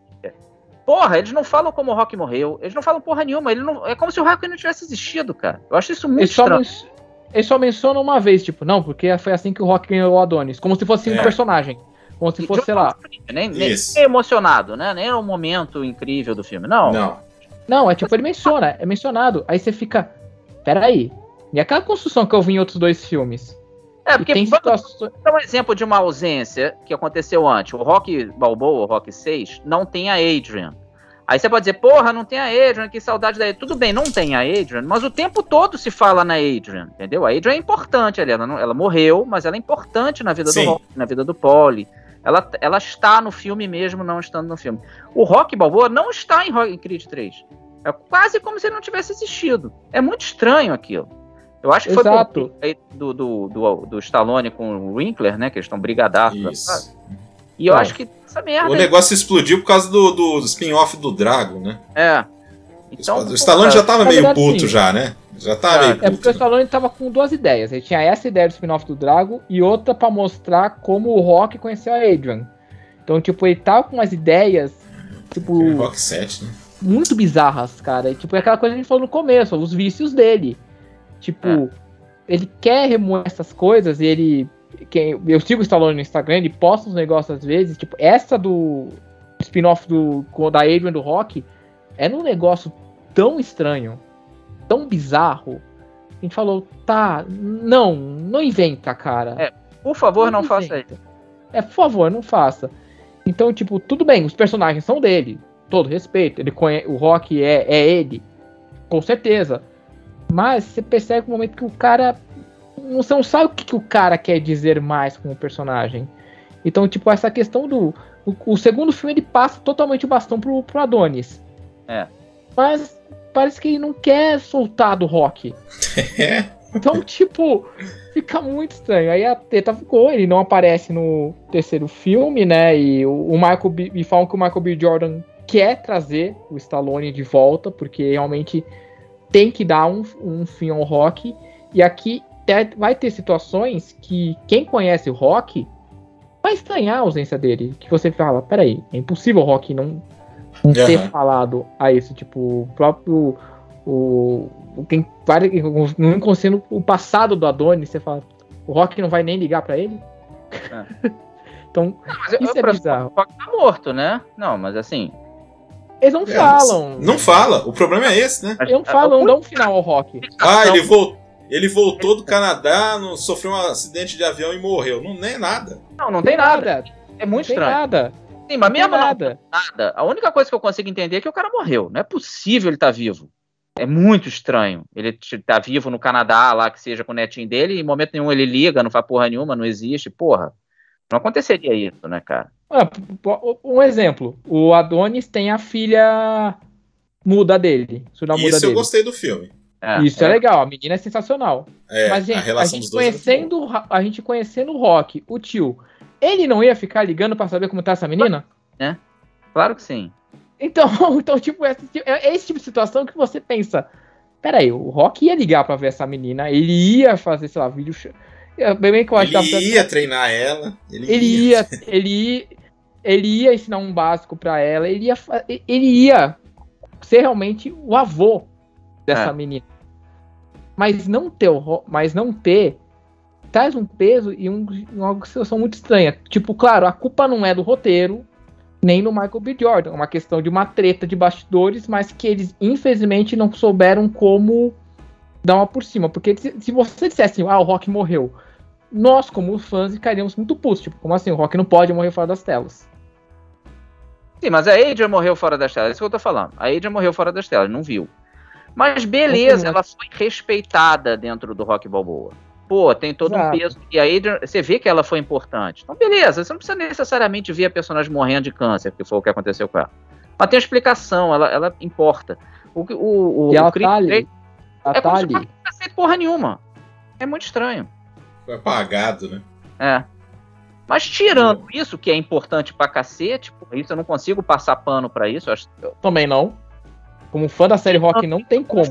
porra, eles não falam como o rock morreu, eles não falam porra nenhuma, ele não, é como se o rock não tivesse existido, cara. Eu acho isso muito Ele só, estranho. men- ele só menciona uma vez, tipo, não, porque foi assim que o rock ganhou o Adonis. Como se fosse É. um personagem. Como se fosse, sei lá. Nem, nem, nem emocionado, né? Nem era um momento incrível do filme. Não. Não. Não, é tipo, ele menciona, é mencionado. Aí você fica. Peraí. E aquela construção que eu vi em outros dois filmes? É, porque tem situações. dar um exemplo de uma ausência que aconteceu antes. O Rock Balboa, o Rock 6, não tem a Adrian. Aí você pode dizer, porra, não tem a Adrian, que saudade da Adrian. Tudo bem, não tem a Adrian, mas o tempo todo se fala na Adrian, entendeu? A Adrian é importante ali, ela, não- ela morreu, mas ela é importante na vida Sim. do Rock, na vida do Polly. Ela, ela está no filme mesmo, não estando no filme. O Rock Balboa não está em Rock Creed 3. É quase como se ele não tivesse existido. É muito estranho aquilo. Eu acho que foi Exato. do, do, do, do Stallone com o Winkler, né? Que eles estão brigadaços. Isso. E eu É. acho que essa merda. O negócio explodiu por causa do, do spin-off do Drago, né? É. Então, o Stallone já tava meio verdade, puto sim. já, né? Já tava É, meio É porque puto. o Stallone tava com duas ideias. Ele tinha essa ideia do spin-off do Drago e outra pra mostrar como o Rock conheceu a Adrian. Então, tipo, ele tava com umas ideias, tipo, É, Rock 7, né? muito bizarras, cara. E, tipo, é aquela coisa que a gente falou no começo, os vícios dele. Tipo, É. ele quer remoer essas coisas e ele. Quem, eu sigo o Stallone no Instagram, ele posta uns negócios às vezes. Tipo, essa do spin-off do, da Adrian do Rock é um negócio tão estranho, tão bizarro. A gente falou, tá, não, não inventa, cara. É, Por favor, não faça inventa. isso. É, por favor, não faça. Então, tipo, tudo bem, os personagens são dele, todo respeito. Ele conhe... O Rock é, é ele, com certeza. Mas você percebe no momento que o cara. Você não sabe o que, que o cara quer dizer mais com o personagem. Então, tipo, essa questão do. O, o segundo filme ele passa totalmente o bastão pro, pro Adonis. É. Mas parece que ele não quer soltar do Rock. É. Então, tipo, fica muito estranho. Aí a teta ficou, ele não aparece no terceiro filme, né? E o, o Michael B, e falam que o Michael B. Jordan quer trazer o Stallone de volta, porque realmente tem que dar um, um fim ao rock. E aqui vai ter situações que quem conhece o rock vai estranhar a ausência dele. Que você fala, peraí, é impossível o rock não, não ter Aham. falado a isso. Tipo, o próprio. O, o- quem vai no inconsciente o passado do Adonis, você fala, o Rock não vai nem ligar pra ele? então, Mas eu- Isso eu é presumo bizarro. O Rock tá morto, né? Não, mas assim. eles não É, falam. Não fala. O problema é esse, né? Eles não falam, não dão um final ao Rock. Ah, Não. ele, vol... ele voltou do Canadá, não- sofreu um acidente de avião e morreu. Não nem nada. Não, não tem nada. É Não muito tem estranho. nada. Sim, mas Não tem mesmo não nada. nada. A única coisa que eu consigo entender é que o cara morreu. Não é possível ele estar vivo. É muito estranho. Ele tá vivo no Canadá, lá que seja com o netinho dele, e em momento nenhum ele liga, não faz porra nenhuma, não existe. Porra. Não aconteceria isso, né, cara? Ah, um exemplo. O Adonis tem a filha muda dele. Surda muda Isso eu dele. gostei do filme. É, Isso é. legal, a menina é sensacional. É, Mas, a gente, a, relação gente é conhecendo, a gente conhecendo o Rock, o tio, ele não ia ficar ligando pra saber como tá essa menina? Claro que sim. Então, então tipo, esse, é esse tipo de situação que você pensa. Peraí, o Rock ia ligar pra ver essa menina, ele ia fazer, sei lá, vídeo. É, Bem que eu acho que Ele tava- ia treinar ela. Ele, ele ia, ele ia, ele ia ensinar um básico pra ela, ele ia, ele ia ser realmente o avô dessa É. menina. Mas não ter, mas não ter traz um peso e um, uma situação muito estranha. Tipo, claro, a culpa não é do roteiro, nem do Michael B. Jordan. É uma questão de uma treta de bastidores, mas que eles, infelizmente, não souberam como dar uma por cima. Porque se, se você dissesse assim, ah, o Rock morreu, nós, como fãs, ficaríamos muito putos. Tipo, como assim? O Rock não pode morrer fora das telas. Sim, mas a Adrian morreu fora das telas. É isso que eu tô falando. A Adrian morreu fora das telas, não viu. Mas beleza, ela foi respeitada dentro do Rock Balboa. Pô, tem todo um Exato. peso. E a Adrian, você vê que ela foi importante. Então, beleza, você não precisa necessariamente ver a personagem morrendo de câncer, que foi o que aconteceu com ela. Mas tem uma explicação, ela, ela importa. O, que- o, o, e o Creed tá ali. 3 Ela é tá ali. não tivesse porra nenhuma. É muito estranho. Foi apagado, né? É. Mas tirando isso, que é importante pra cacete, isso eu não consigo passar pano pra isso. Eu acho, eu, Também não. Como fã da série Rock, não tem como.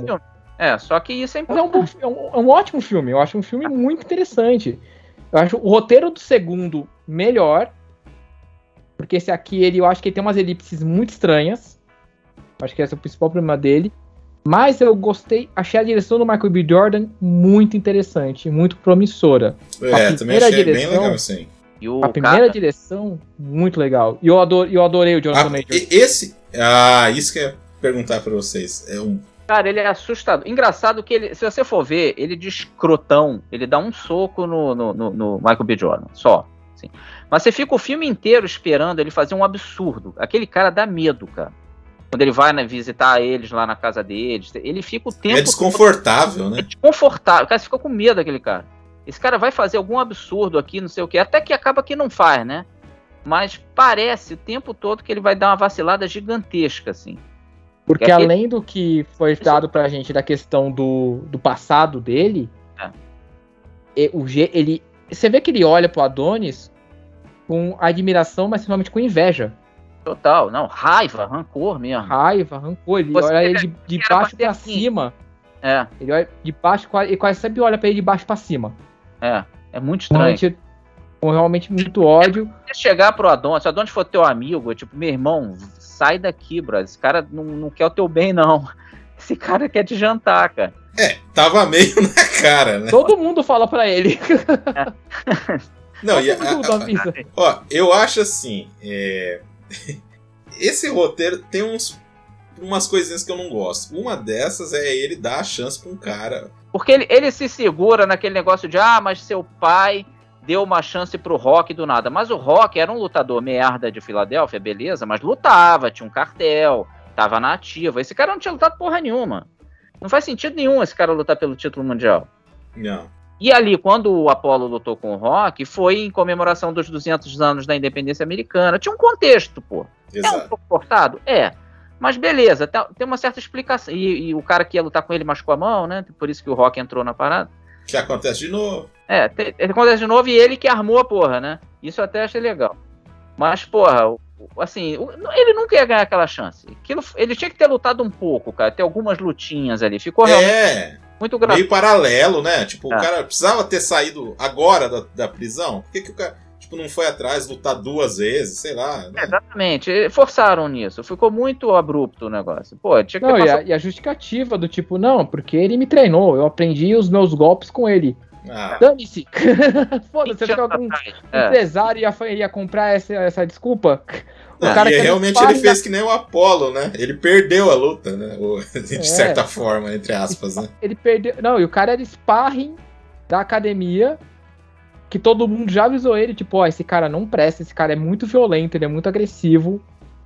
É, só que isso é Mas é um, importante. é, um, é um ótimo filme. Eu acho um filme muito interessante. Eu acho o roteiro do segundo melhor. Porque esse aqui, ele, eu acho que ele tem umas elipses muito estranhas. Acho que esse é o principal problema dele. Mas eu gostei, achei a direção do Michael B. Jordan muito interessante, muito promissora. É, também primeira achei bem direção- legal assim. E o A primeira cara, direção, muito legal. E eu, adoro, eu adorei o Jonathan Ah, Major. e- esse. Ah, isso que ia perguntar pra vocês. É um. cara, ele é assustador. Engraçado que ele, se você for ver, ele de escrotão, ele dá um soco no, no, no- no Michael B. Jordan, só. assim. Mas você fica o filme inteiro esperando ele fazer um absurdo. Aquele cara dá medo, cara. Quando ele vai né, visitar eles lá na casa deles, ele fica o tempo É desconfortável, É né? desconfortável. Cara, você fica com medo daquele cara. Esse cara vai fazer algum absurdo aqui, não sei o quê. Até que acaba que não faz, né? mas parece o tempo todo que ele vai dar uma vacilada gigantesca, assim. Porque que- além do que foi dado pra gente da questão do, do passado dele, É. e- o, je- ele, você vê que ele olha pro Adonis com admiração, mas principalmente com inveja. Total, não, raiva, rancor mesmo. Raiva, rancor. Ele Você olha ele de, de baixo pra assim. cima. É, Ele olha de baixo, quase- ele quase sempre olha pra ele de baixo pra cima. é, é muito estranho. Realmente, com realmente muito ódio. Se chegar pro Adonis, se o Adonis for teu amigo, tipo, meu irmão, sai daqui, bro. Esse cara não, não quer o teu bem, não. Esse cara quer te jantar, cara. É, tava meio na cara, né? Todo mundo fala pra ele. Não, e a- Todo mundo a- avisa. Ó, eu acho assim. é, Esse roteiro tem uns... umas coisinhas que eu não gosto. Uma dessas é ele dar a chance pra um cara. Porque ele, ele se segura naquele negócio de, ah, mas seu pai deu uma chance pro Rock do nada. Mas o Rock era um lutador merda de Filadélfia, beleza, mas lutava, tinha um cartel, tava na ativa. Esse cara não tinha lutado porra nenhuma. Não faz sentido nenhum esse cara lutar pelo título mundial. Não. E ali, quando o Apollo lutou com o Rock, foi em comemoração dos 200 anos da independência americana. Tinha um contexto, pô. É um Exato. pouco cortado? É. Mas beleza, tá- tem uma certa explicação. E, e o cara que ia lutar com ele machucou a mão, né? Por isso que o Rock entrou na parada. Que acontece de novo. É, te- ele acontece de novo e ele que armou a porra, né? Isso eu até achei legal. Mas, porra, assim, ele nunca ia ganhar aquela chance. Aquilo- ele tinha que ter lutado um pouco, cara. Ter algumas lutinhas ali. Ficou realmente É, muito grave. meio paralelo, né? Tipo, É. o cara precisava ter saído agora da, da prisão. Por que, que o cara tipo, não foi atrás lutar duas vezes? Sei lá. né? Exatamente. e Forçaram nisso. Ficou muito abrupto o negócio. Pô, tinha que ter Não, e a, e a justificativa do tipo, não, porque ele me treinou, eu aprendi os meus golpes com ele. Ah, Dane-se! Foda-se, 20 acho que algum. É. empresário ia, ia comprar essa, essa desculpa. não, cara e que realmente ele fez que nem o Apollo, né? Ele perdeu a luta, né? O- De É. certa forma, entre aspas, né? Ele perdeu. Não, e o cara era sparring da academia. Que todo mundo já avisou ele, tipo, ó, esse cara não presta, esse cara é muito violento, ele é muito agressivo.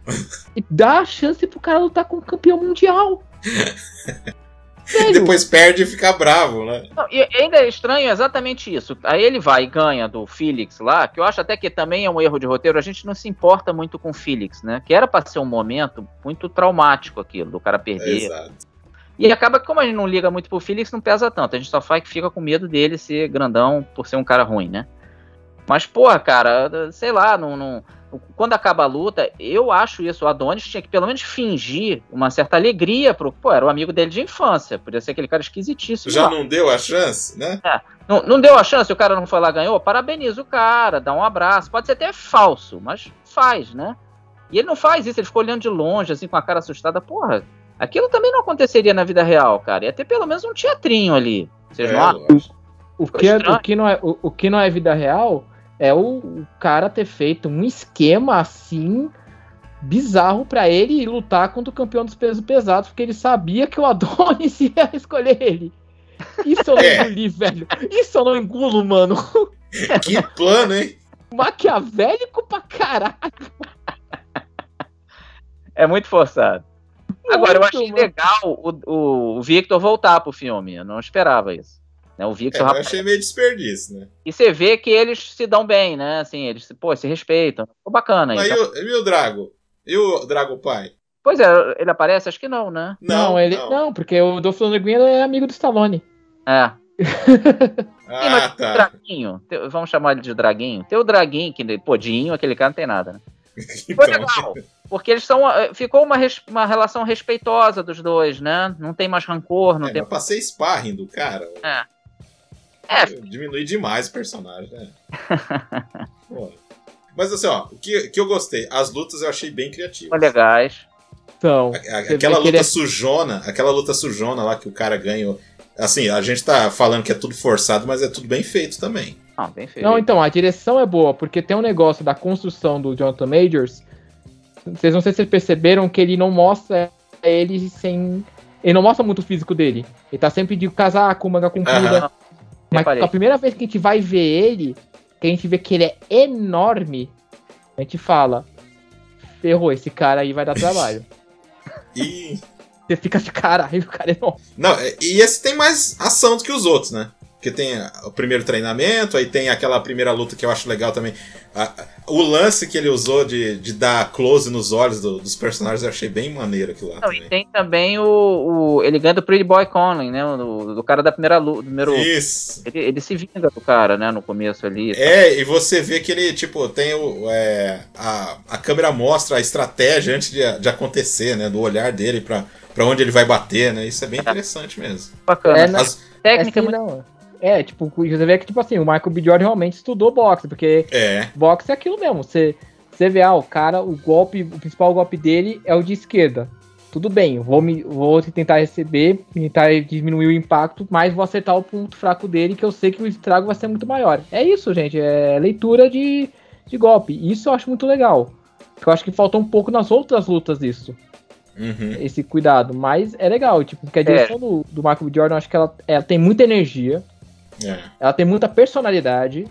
e dá a chance pro cara lutar com o campeão mundial. Sério? Depois perde e fica bravo, né? Não, e ainda é estranho exatamente isso. Aí ele vai e ganha do Felix lá, que eu acho até que também é um erro de roteiro. A gente não se importa muito com o Felix, né? Que era pra ser um momento muito traumático aquilo, do cara perder. Exato. E acaba que, como a gente não liga muito pro Felix, não pesa tanto. A gente só faz que fica com medo dele ser grandão por ser um cara ruim, né? Mas, porra, cara, sei lá, não, não- quando acaba a luta, eu acho isso. O Adonis tinha que pelo menos fingir uma certa alegria pro. Pô, era o amigo dele de infância. Podia ser aquele cara esquisitíssimo. Já lá. não deu a chance, né? Não, não deu a chance, o cara não foi lá ganhou, parabeniza o cara, dá um abraço. Pode ser até falso, mas faz, né? E ele não faz isso, ele ficou olhando de longe, assim, com a cara assustada. Porra, aquilo também não aconteceria na vida real, cara. Ia ter pelo menos um teatrinho ali. Vocês É, não acham? lógico. O que, é, o, que não é, o, o que não é vida real é o, o cara ter feito um esquema assim bizarro pra ele lutar contra o campeão dos pesos pesados, porque ele sabia que o Adonis ia escolher ele. Isso eu não É. engoli, velho. Isso eu não engulo, mano. Que plano, hein? Maquiavélico pra caralho. É muito forçado. Agora, eu Muito, achei mano. legal o, o Victor voltar pro filme. Eu não esperava isso. Né, o É, Victor, eu achei meio desperdício, né? E você vê que eles se dão bem, né? Assim, eles se- pô, se respeitam. Ficou bacana Mas isso. e o, e o Drago? E o Drago Pai? Pois é, ele aparece? Acho que não, né? Não, ele. Não. porque o Dolph Lundgren é amigo do Stallone. É. Ah, Sim, tá. Draguinho, vamos chamar ele de Draguinho. Tem o Draguinho, que, pô, Dinho, aquele cara não tem nada, né? Foi Então, legal, porque eles são. eh, Ficou uma, res- uma relação respeitosa dos dois, né? Não tem mais rancor, não é, tem. mas passei sparring do cara. É, Diminui demais o personagem, né? Mas assim, ó, o que, que eu gostei, as lutas eu achei bem criativas. foi legais. Então. A- a- aquela luta ele é- sujona, aquela luta sujona lá que o cara ganhou. Assim, a gente tá falando que é tudo forçado, mas é tudo bem feito também. Não, bem feito. Não, então, a direção é boa, porque tem um negócio da construção do Jonathan Majors. Vocês não sei se vocês perceberam que ele não mostra ele sem. Ele não mostra muito o físico dele. Ele tá sempre de casaco, manga comprida. Aham. Mas Reparei. a primeira vez que a gente vai ver ele, que a gente vê que ele é enorme, a gente fala: ferrou, esse cara aí vai dar trabalho. E. Você fica de caralho, o cara é enorme. Não, e esse tem mais ação do que os outros, né? Porque tem o primeiro treinamento, aí tem aquela primeira luta que eu acho legal também. A- a- o lance que ele usou de, de dar close nos olhos do- dos personagens eu achei bem maneiro aquilo lá Não, e também. tem também o, o- Ele ganha do Pretty Boy Conley, né? Do, do cara da primeira luta. Primeiro, Isso. ele, ele se vinga do cara, né? No começo ali. É, e você vê que ele, tipo, tem o. é, a, a câmera mostra a estratégia antes de, de acontecer, né? Do olhar dele pra, pra onde ele vai bater, né? Isso é bem interessante mesmo. bacana. É, na- As- Técnica é, assim, muito não. É, tipo, você vê que, tipo assim, o Michael B. Jordan realmente estudou boxe, porque é, boxe é aquilo mesmo. Você, você vê, ah, o cara, o golpe, o principal golpe dele é o de esquerda. Tudo bem, vou, me, vou tentar receber, tentar diminuir o impacto, mas vou acertar o ponto fraco dele, que eu sei que o estrago vai ser muito maior. É isso, gente, é leitura de, de golpe. Isso eu acho muito legal. Eu acho que faltou um pouco nas outras lutas isso, uhum, esse cuidado. Mas é legal, tipo, porque a direção do, do Michael B. Jordan, eu acho que ela, ela tem muita energia, é. ela tem muita personalidade.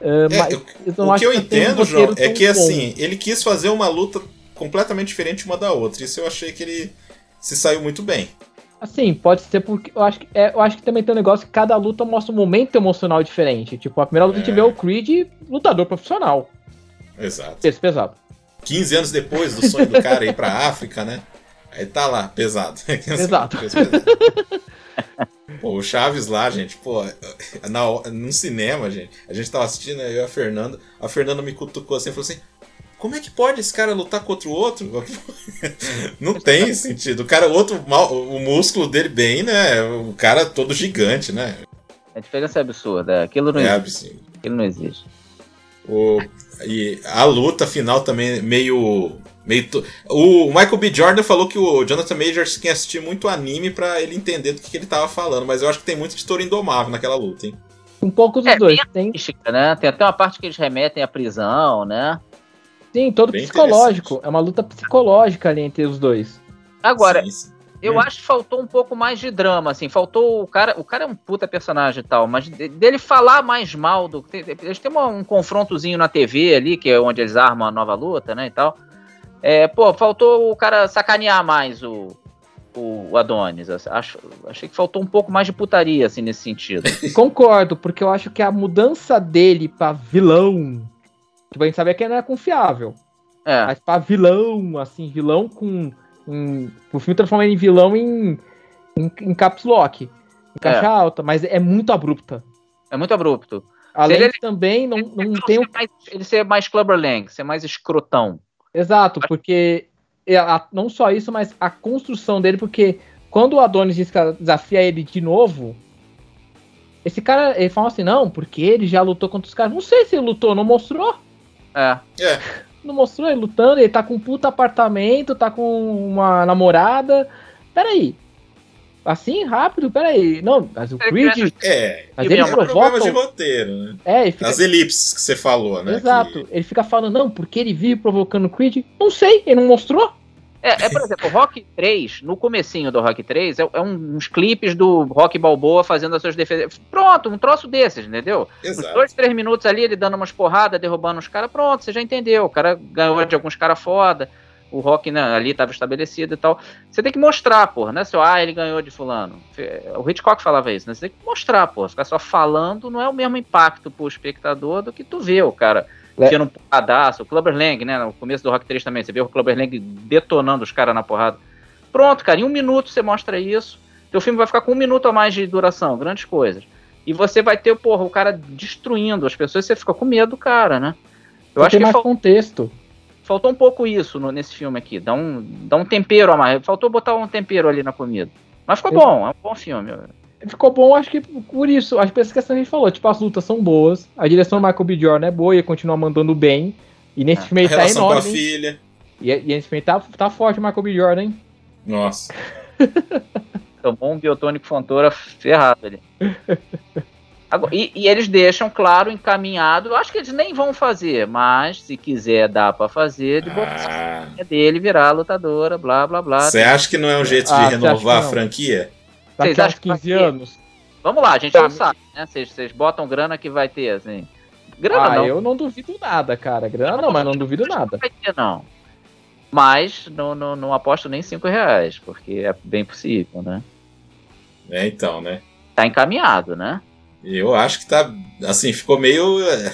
ah, É, mas eu- eu o que eu ela tem um entendo, João, é que bom. assim, ele quis fazer uma luta completamente diferente uma da outra. Isso eu achei que ele se saiu muito bem. Assim, pode ser porque eu acho que é, eu acho que também tem um negócio que cada luta mostra um momento emocional diferente. Tipo, a primeira luta a gente É. vê o Creed lutador profissional, Exato. peso pesado. 15 anos depois do sonho do cara ir pra África, né? Aí tá lá, pesado. Exato. Peso pesado. Pô, o Chaves lá, gente, pô, na, num cinema, gente, a gente tava assistindo, eu e a Fernanda, a Fernanda me cutucou assim e falou assim: como é que pode esse cara lutar contra o outro? Não tem sentido. O cara, o outro, o músculo dele bem, né? O cara todo gigante, né? A diferença é absurda. Aquilo não É existe. absurdo. Aquilo não existe. O, e a luta final também meio. Meio to- o Michael B. Jordan falou que o Jonathan Majors tinha que assistir muito anime pra ele entender do que, que ele tava falando, mas eu acho que tem muito de touro indomável naquela luta, hein? Um pouco dos É, dois. bem Tem, né? Tem até uma parte que eles remetem à prisão, né? sim, todo Bem psicológico. É uma luta psicológica ali entre os dois. Agora, Sim, sim. eu Hum. acho que faltou um pouco mais de drama, assim. Faltou o cara. O cara é um puta personagem e tal, mas de- dele falar mais mal do. tem- Eles têm uma- um confrontozinho na TV ali, que é onde eles armam a nova luta, né? E tal. É, pô, faltou o cara sacanear mais o. O Adonis, acho, achei que faltou um pouco mais de putaria, assim, nesse sentido. Concordo, porque eu acho que a mudança dele pra vilão. Tipo, a gente sabia que ele não era confiável. É, Mas pra vilão, assim, vilão com. Um, o filme transforma ele em vilão em, em, em caps lock. Em caixa É. alta, mas é muito abrupta. é muito abrupto. Além ele- de também não, não Ele tem o ser mais- ele ser mais Clubber Lang, ser mais escrotão. Exato, porque é a- não só isso, mas a construção dele, porque quando o Adonis diz que desafia ele de novo, esse cara, ele fala assim, não, porque ele já lutou contra os caras. Não sei se ele lutou, não mostrou. É. É, Não mostrou ele lutando, ele tá com um puta apartamento, tá com uma namorada. Peraí. Assim, rápido, peraí. Não, mas o Creed. é. Mas E ele mesmo, Problemas provoca. de roteiro, né? É, fica As elipses que você falou, né? Exato. Que- Ele fica falando, não, porque ele vive provocando o Creed. Não sei, ele não mostrou. É, é, por exemplo, o Rock 3, no comecinho do Rock 3, é, é um- uns clipes do Rock Balboa fazendo as suas defesas. Pronto, um troço desses, entendeu? Uns Exato. dois, três minutos ali, ele dando umas porradas, derrubando os caras, pronto, você já entendeu. O cara ganhou de alguns caras foda. O Rock né, ali estava estabelecido e tal. Você tem que mostrar, porra, né? Seu, ah, ele ganhou de fulano. O Hitchcock falava isso, né? Você tem que mostrar, porra. Ficar só falando não é o mesmo impacto pro espectador do que tu vê o cara É. tendo um porradaço. O Clubber Lang, né? No começo do Rock 3 também, você vê o Clubber Lang detonando os caras na porrada. Pronto, cara, em um minuto você mostra isso. Teu filme vai ficar com um minuto a mais de duração, grandes coisas. E você vai ter, porra, o cara destruindo as pessoas, você fica com medo do cara, né? Eu acho tem que mais fal- contexto. Faltou um pouco isso no- nesse filme aqui. Dá um, dá um tempero a mais. Faltou botar um tempero ali na comida. Mas ficou bom, é um bom filme. Ficou bom, acho que por isso. Acho que essa questão que a gente falou. Tipo, as lutas são boas. A direção do Michael B. Jordan é boa e continua mandando bem. E nesse É. filme A ele tá relação com a enorme. filha. E, e nesse filme tá, tá forte o Michael B. Jordan, hein? Nossa. Tomou um biotônico fontora ferrado ali. Agora, e, e eles deixam, claro, encaminhado. Eu acho que eles nem vão fazer, mas se quiser, dá pra fazer, de botar Ah, dele virar lutadora, blá blá blá. Você acha que não é um jeito Ah, de acha renovar a não? franquia? Daqui Vocês acham que vai 15 ter? anos. Vamos lá, a gente Tá. não sabe, né? Vocês botam grana que vai ter, assim. Grana Ah, não, eu não duvido nada, cara. Grana não, mas não duvido nada. vai ter, não. Mas não, não, não aposto nem 5 reais, porque é bem possível, né? É, então, né? Tá encaminhado, né? Eu acho que tá. Assim, ficou meio é,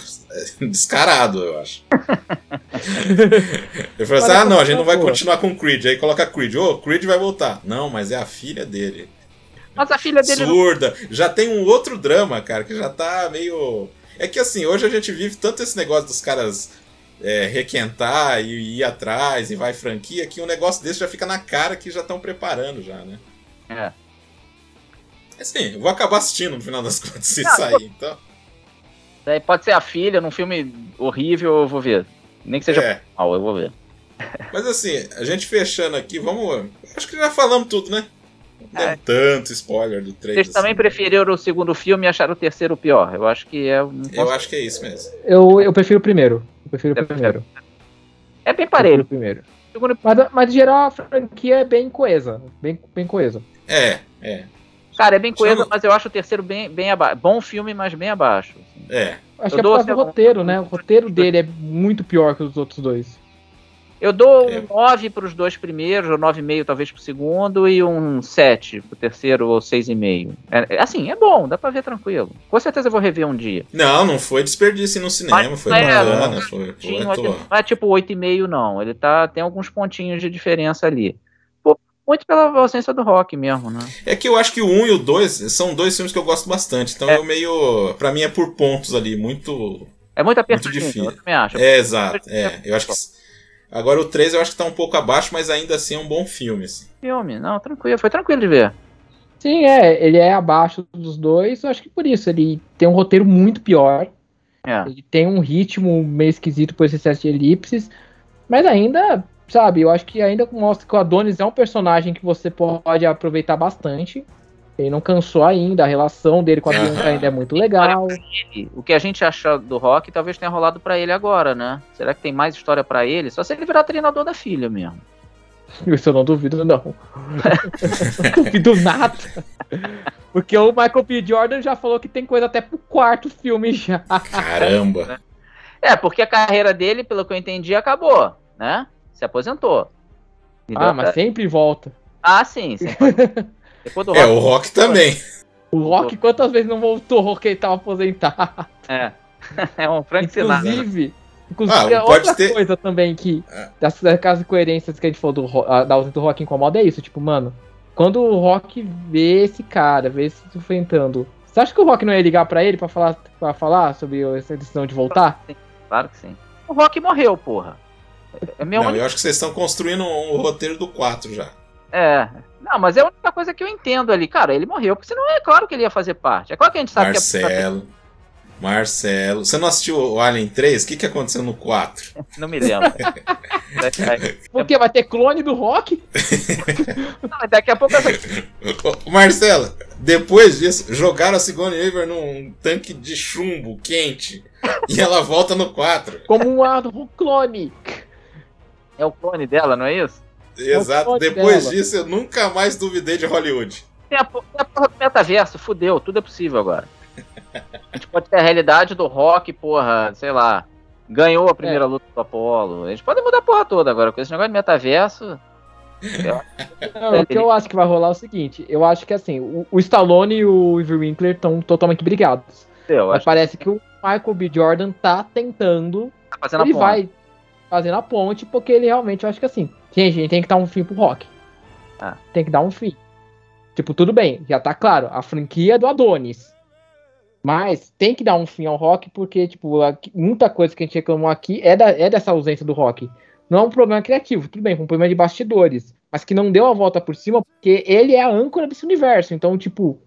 descarado, eu acho. eu falei assim: ah, não, a gente não vai continuar com o Creed. Aí coloca Creed. Ô, oh, Creed vai voltar. Não, mas é a filha dele. Mas a filha dele. Surda. Não... Já tem um outro drama, cara, que já tá meio. É que assim, hoje a gente vive tanto esse negócio dos caras é, requentar e ir atrás e vai franquia, que um negócio desse já fica na cara que já estão preparando já, né? É. Assim, eu vou acabar assistindo no final das contas se Não, sair, então. Daí pode ser a filha num filme horrível, eu vou ver. Nem que seja é. mal, eu vou ver. Mas assim, a gente fechando aqui, vamos. Acho que já falamos tudo, né? Não é. tanto spoiler do 3. Vocês assim. também preferiram o segundo filme e acharam o terceiro pior. Eu acho que é. Eu acho que é isso mesmo. Eu, eu prefiro o primeiro. Eu prefiro o primeiro. É bem parelho. O primeiro. Mas, mas, em geral, a franquia é bem coesa. Bem, bem coesa. É, é. Cara, é bem coesa, Chama... mas eu acho o terceiro bem, bem abaixo. Bom filme, mas bem abaixo. Assim. É. Acho eu que é por causa do roteiro, né? O roteiro dele é muito pior que os outros dois. Eu dou um 9 para os dois primeiros, ou 9,5 talvez para o segundo, e um 7 para o terceiro, ou 6,5. É, é, assim, é bom, dá para ver tranquilo. Com certeza eu vou rever um dia. Não, não foi desperdício no cinema, Mas, foi é, bacana. Foi, foi, não é tipo 8,5 não, ele tá, tem alguns pontinhos de diferença ali. Muito pela ausência do rock mesmo, né? É que eu acho que o 1 e o 2 são dois filmes que eu gosto bastante, então é. eu meio... para mim é por pontos ali, muito... É muito apertadinho, muito difícil. eu também acho. É, exato, é, eu acho que Agora o 3 eu acho que tá um pouco abaixo, mas ainda assim é um bom filme. Assim. Filme, não, tranquilo, foi tranquilo de ver. Sim, é, ele é abaixo dos dois, eu acho que por isso, ele tem um roteiro muito pior. É. Ele tem um ritmo meio esquisito por esse excesso de elipses, mas ainda, sabe, eu acho que ainda mostra que o Adonis é um personagem que você pode aproveitar bastante. Ele não cansou ainda, a relação dele com a Bianca ainda é muito legal. O que a gente achou do Rock talvez tenha rolado para ele agora, né? Será que tem mais história para ele? Só se ele virar treinador da filha mesmo. Isso eu não duvido, não. não duvido nada. Porque o Michael B. Jordan já falou que tem coisa até pro quarto filme já. Caramba! É, porque a carreira dele, pelo que eu entendi, acabou, né? Se aposentou. ah, mas sempre volta. Ah, sim. Depois do é, o Rock também. O Rock, quantas vezes não voltou porque ele tava aposentado? É. É um Frank Sinatra. Inclusive, inclusive ah, outra ter... coisa também que, é. das, das incoerências que a gente falou do, da ausência do Rock incomoda é isso, tipo, mano, quando o Rock vê esse cara, vê se enfrentando, você acha que o Rock não ia ligar pra ele pra falar, pra falar sobre essa decisão de voltar? Sim, claro que sim. O Rock morreu, porra. É não, eu acho que vocês estão construindo um, um roteiro do 4 já. É, não, mas é a única coisa que eu entendo ali. Cara, ele morreu, porque senão é claro que ele ia fazer parte. É claro que a gente sabe Marcelo, que é. Marcelo. Você não assistiu o Alien 3? O que, que aconteceu no 4? não me lembro. porque vai ter clone do Rock? não, daqui a pouco. Marcelo, depois disso, jogaram a Sigourney Weaver num tanque de chumbo quente. e ela volta no 4. Como um clone. É o clone dela, não é isso? Exato. Depois dela. disso, eu nunca mais duvidei de Hollywood. Tem a, tem a porra do metaverso, fudeu, tudo é possível agora. A gente pode ter a realidade do rock, porra, sei lá. Ganhou a primeira é. luta do Apollo. A gente pode mudar a porra toda agora. Com esse negócio de metaverso. Não, o que eu acho que vai rolar é o seguinte: eu acho que assim, o, o Stallone e o Ivy Winkler estão totalmente brigados. Eu Mas parece que... que o Michael B. Jordan tá tentando. Tá fazendo ele vai fazendo a ponte, porque ele realmente, eu acho que assim, gente, a gente tem que dar um fim pro rock. Ah. Tem que dar um fim. Tipo, tudo bem, já tá claro, a franquia é do Adonis. Mas tem que dar um fim ao rock, porque, tipo, muita coisa que a gente reclamou aqui é, da, é dessa ausência do rock. Não é um problema criativo, tudo bem, é um problema de bastidores. Mas que não deu a volta por cima, porque ele é a âncora desse universo. Então, tipo,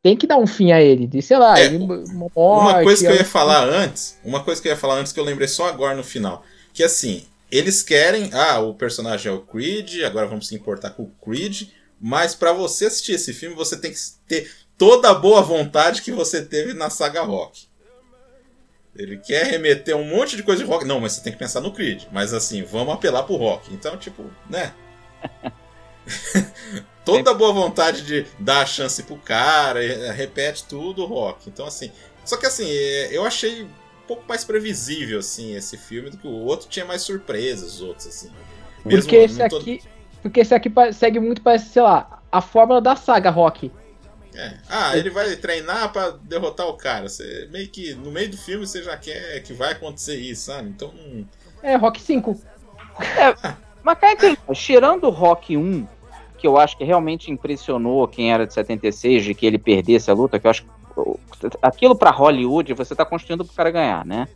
tem que dar um fim a ele. De, sei lá, é, ele morte, uma coisa que eu ia falar antes, uma coisa que eu ia falar antes que eu lembrei só agora no final que assim, eles querem, ah, o personagem é o Creed, agora vamos se importar com o Creed, mas para você assistir esse filme, você tem que ter toda a boa vontade que você teve na saga Rock. Ele quer remeter um monte de coisa de rock. Não, mas você tem que pensar no Creed. Mas assim, vamos apelar pro rock. Então, tipo, né? Toda a boa vontade de dar a chance pro cara, repete tudo, rock. Então, assim. Só que assim, é, eu achei pouco mais previsível, assim, esse filme do que o outro. Tinha mais surpresas, os outros, assim. Mesmo porque esse aqui. Porque esse aqui segue muito, parece, sei lá, a fórmula da saga Rock. É. Ah, ele vai treinar pra derrotar o cara. Você meio que no meio do filme você já quer que vai acontecer isso, sabe? Então não. É, Rock 5. Mas cá entre nós, tirando o Rock 1, que eu acho que realmente impressionou quem era de 76, de que ele perdesse a luta, que eu acho que aquilo pra Hollywood você tá construindo pro cara ganhar, né?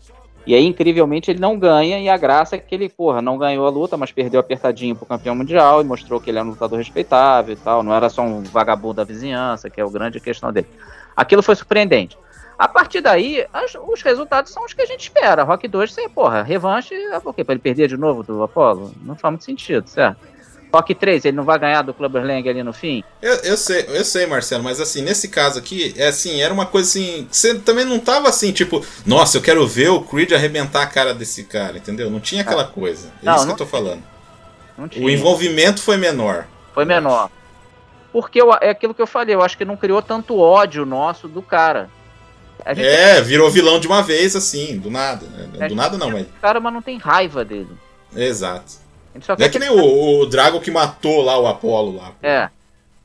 E aí, incrivelmente, ele não ganha, e a graça é que ele, porra, não ganhou a luta, mas perdeu apertadinho pro campeão mundial e mostrou que ele é um lutador respeitável e tal, não era só um vagabundo da vizinhança, que é o grande questão dele. Aquilo foi surpreendente. A partir daí, as- os resultados são os que a gente espera. Rock 2, você, porra, revanche, é por quê? Pra ele perder de novo do Apollo? Não faz muito sentido, certo? Rock 3, ele não vai ganhar do Clubber Lang ali no fim? Eu, eu sei, eu sei, Marcelo, mas assim, nesse caso aqui, é assim, era uma coisa assim. Você também não tava assim, tipo, nossa, eu quero ver o Creed arrebentar a cara desse cara, entendeu? Não tinha aquela coisa. É Não, isso não que eu tô falando. Tinha. O envolvimento foi menor. Foi menor. Porque eu- é aquilo que eu falei, eu acho que não criou tanto ódio nosso do cara. Gente É, virou vilão de uma vez, assim, do nada. né? É, Do nada não, mas. o cara, mas não tem raiva dele. Exato. A gente só Não é que nem o, o Drago que matou lá o Apollo lá. É.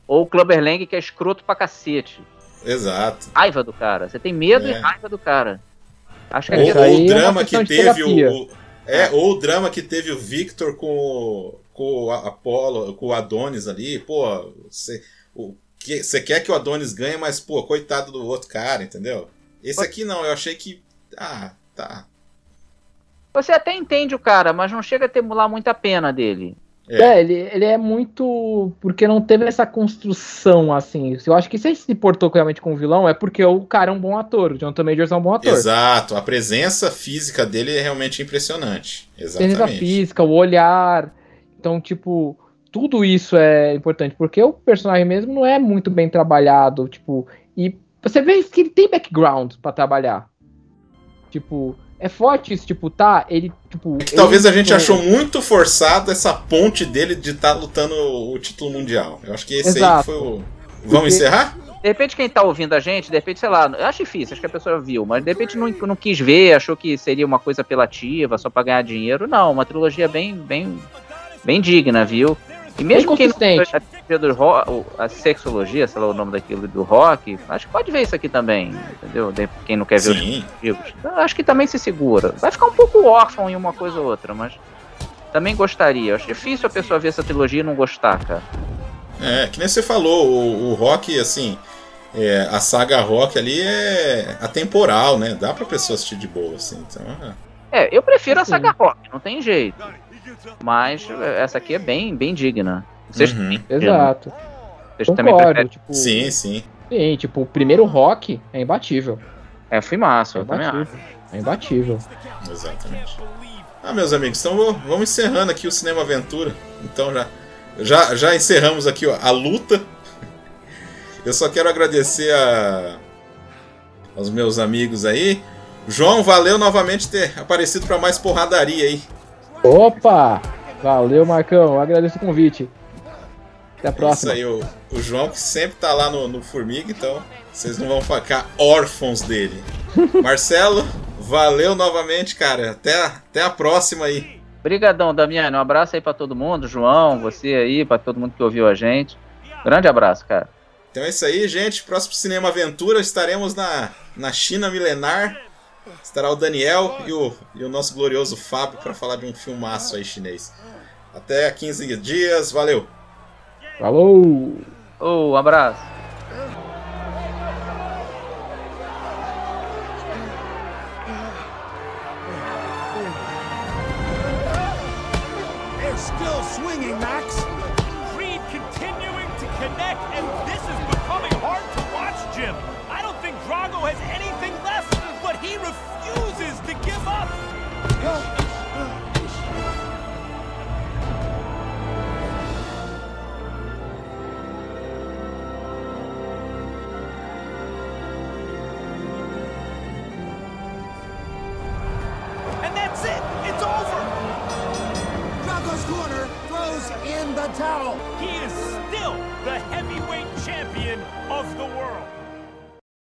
Ou o Clubber Lang que é escroto pra cacete. Exato. Raiva do cara. Você tem medo É. e raiva do cara. Acho que Ou, ou o é drama que questão de teve o, o- É, ou o drama que teve o Victor com, o- com o Apollo, com o Adonis ali, pô, você, o, que, você quer que o Adonis ganhe, mas, pô, coitado do outro cara, entendeu? Esse aqui não, eu achei que. Ah, tá. Você até entende o cara, mas não chega a ter lá muita pena dele. É. É, ele, ele é muito. Porque não teve essa construção, assim. Eu acho que se ele se portou realmente com o vilão, é porque o cara é um bom ator. O Jonathan Majors é um bom ator. Exato, a presença física dele é realmente impressionante. Presença Exatamente. física, o olhar. Então, tipo, tudo isso é importante. Porque o personagem mesmo não é muito bem trabalhado. Tipo, e você vê que ele tem background pra trabalhar. Tipo, é forte isso, tipo, tá? Ele, tipo. É que talvez a gente tipo, achou muito forçado essa ponte dele de estar lutando o título mundial. Eu acho que esse aí Exato. foi o. Vamos Porque- encerrar? De repente, quem tá ouvindo a gente, de repente, sei lá, eu acho difícil, acho que a pessoa viu, mas de repente não, não quis ver, achou que seria uma coisa apelativa, só pra ganhar dinheiro. Não, uma trilogia bem, bem, bem digna, viu? E mesmo quem não consistente. a trilogia do ro- a sexologia, sei lá o nome daquilo do rock, acho que pode ver isso aqui também, entendeu? De- Quem não quer ver os Sim. antigos. Então, acho que também se segura. Vai ficar um pouco órfão em uma coisa ou outra, mas também gostaria. Acho difícil a pessoa ver essa trilogia e não gostar, cara. É, que nem você falou, o, o rock, assim, é, a saga rock ali é atemporal, né? Dá pra pessoa assistir de boa, assim. Então, é. É, eu prefiro a saga rock, não tem jeito. Mas é, essa aqui é bem, bem digna. Vocês, Uhum. Exato. vocês também Concordo. preferem? Tipo, Sim, sim. sim, tipo, o primeiro rock é imbatível. É, fui massa, É eu também acho. imbatível. É imbatível. Exatamente. Ah, meus amigos, então vou- vamos encerrando aqui o Cinema Aventura. Então já, já, já encerramos aqui ó, a luta. Eu só quero agradecer a, aos meus amigos aí. João, valeu novamente ter aparecido para mais porradaria aí. Opa! Valeu, Marcão. Agradeço o convite. Até a É isso próxima. aí, o, o João que sempre tá lá no, no Formiga, então vocês não vão ficar órfãos dele. Marcelo, valeu novamente, cara. Até, até a próxima aí. Obrigadão, Damiano. Um abraço aí pra todo mundo, João, você aí, pra todo mundo que ouviu a gente. Grande abraço, cara. Então é isso aí, gente. Próximo Cinema Aventura estaremos na, na China milenar. Estará o Daniel e o, e o nosso glorioso Fábio para falar de um filmaço aí chinês. Até 15 dias, valeu! Falou! Ô, um abraço. Towel. He is still the heavyweight champion of the world.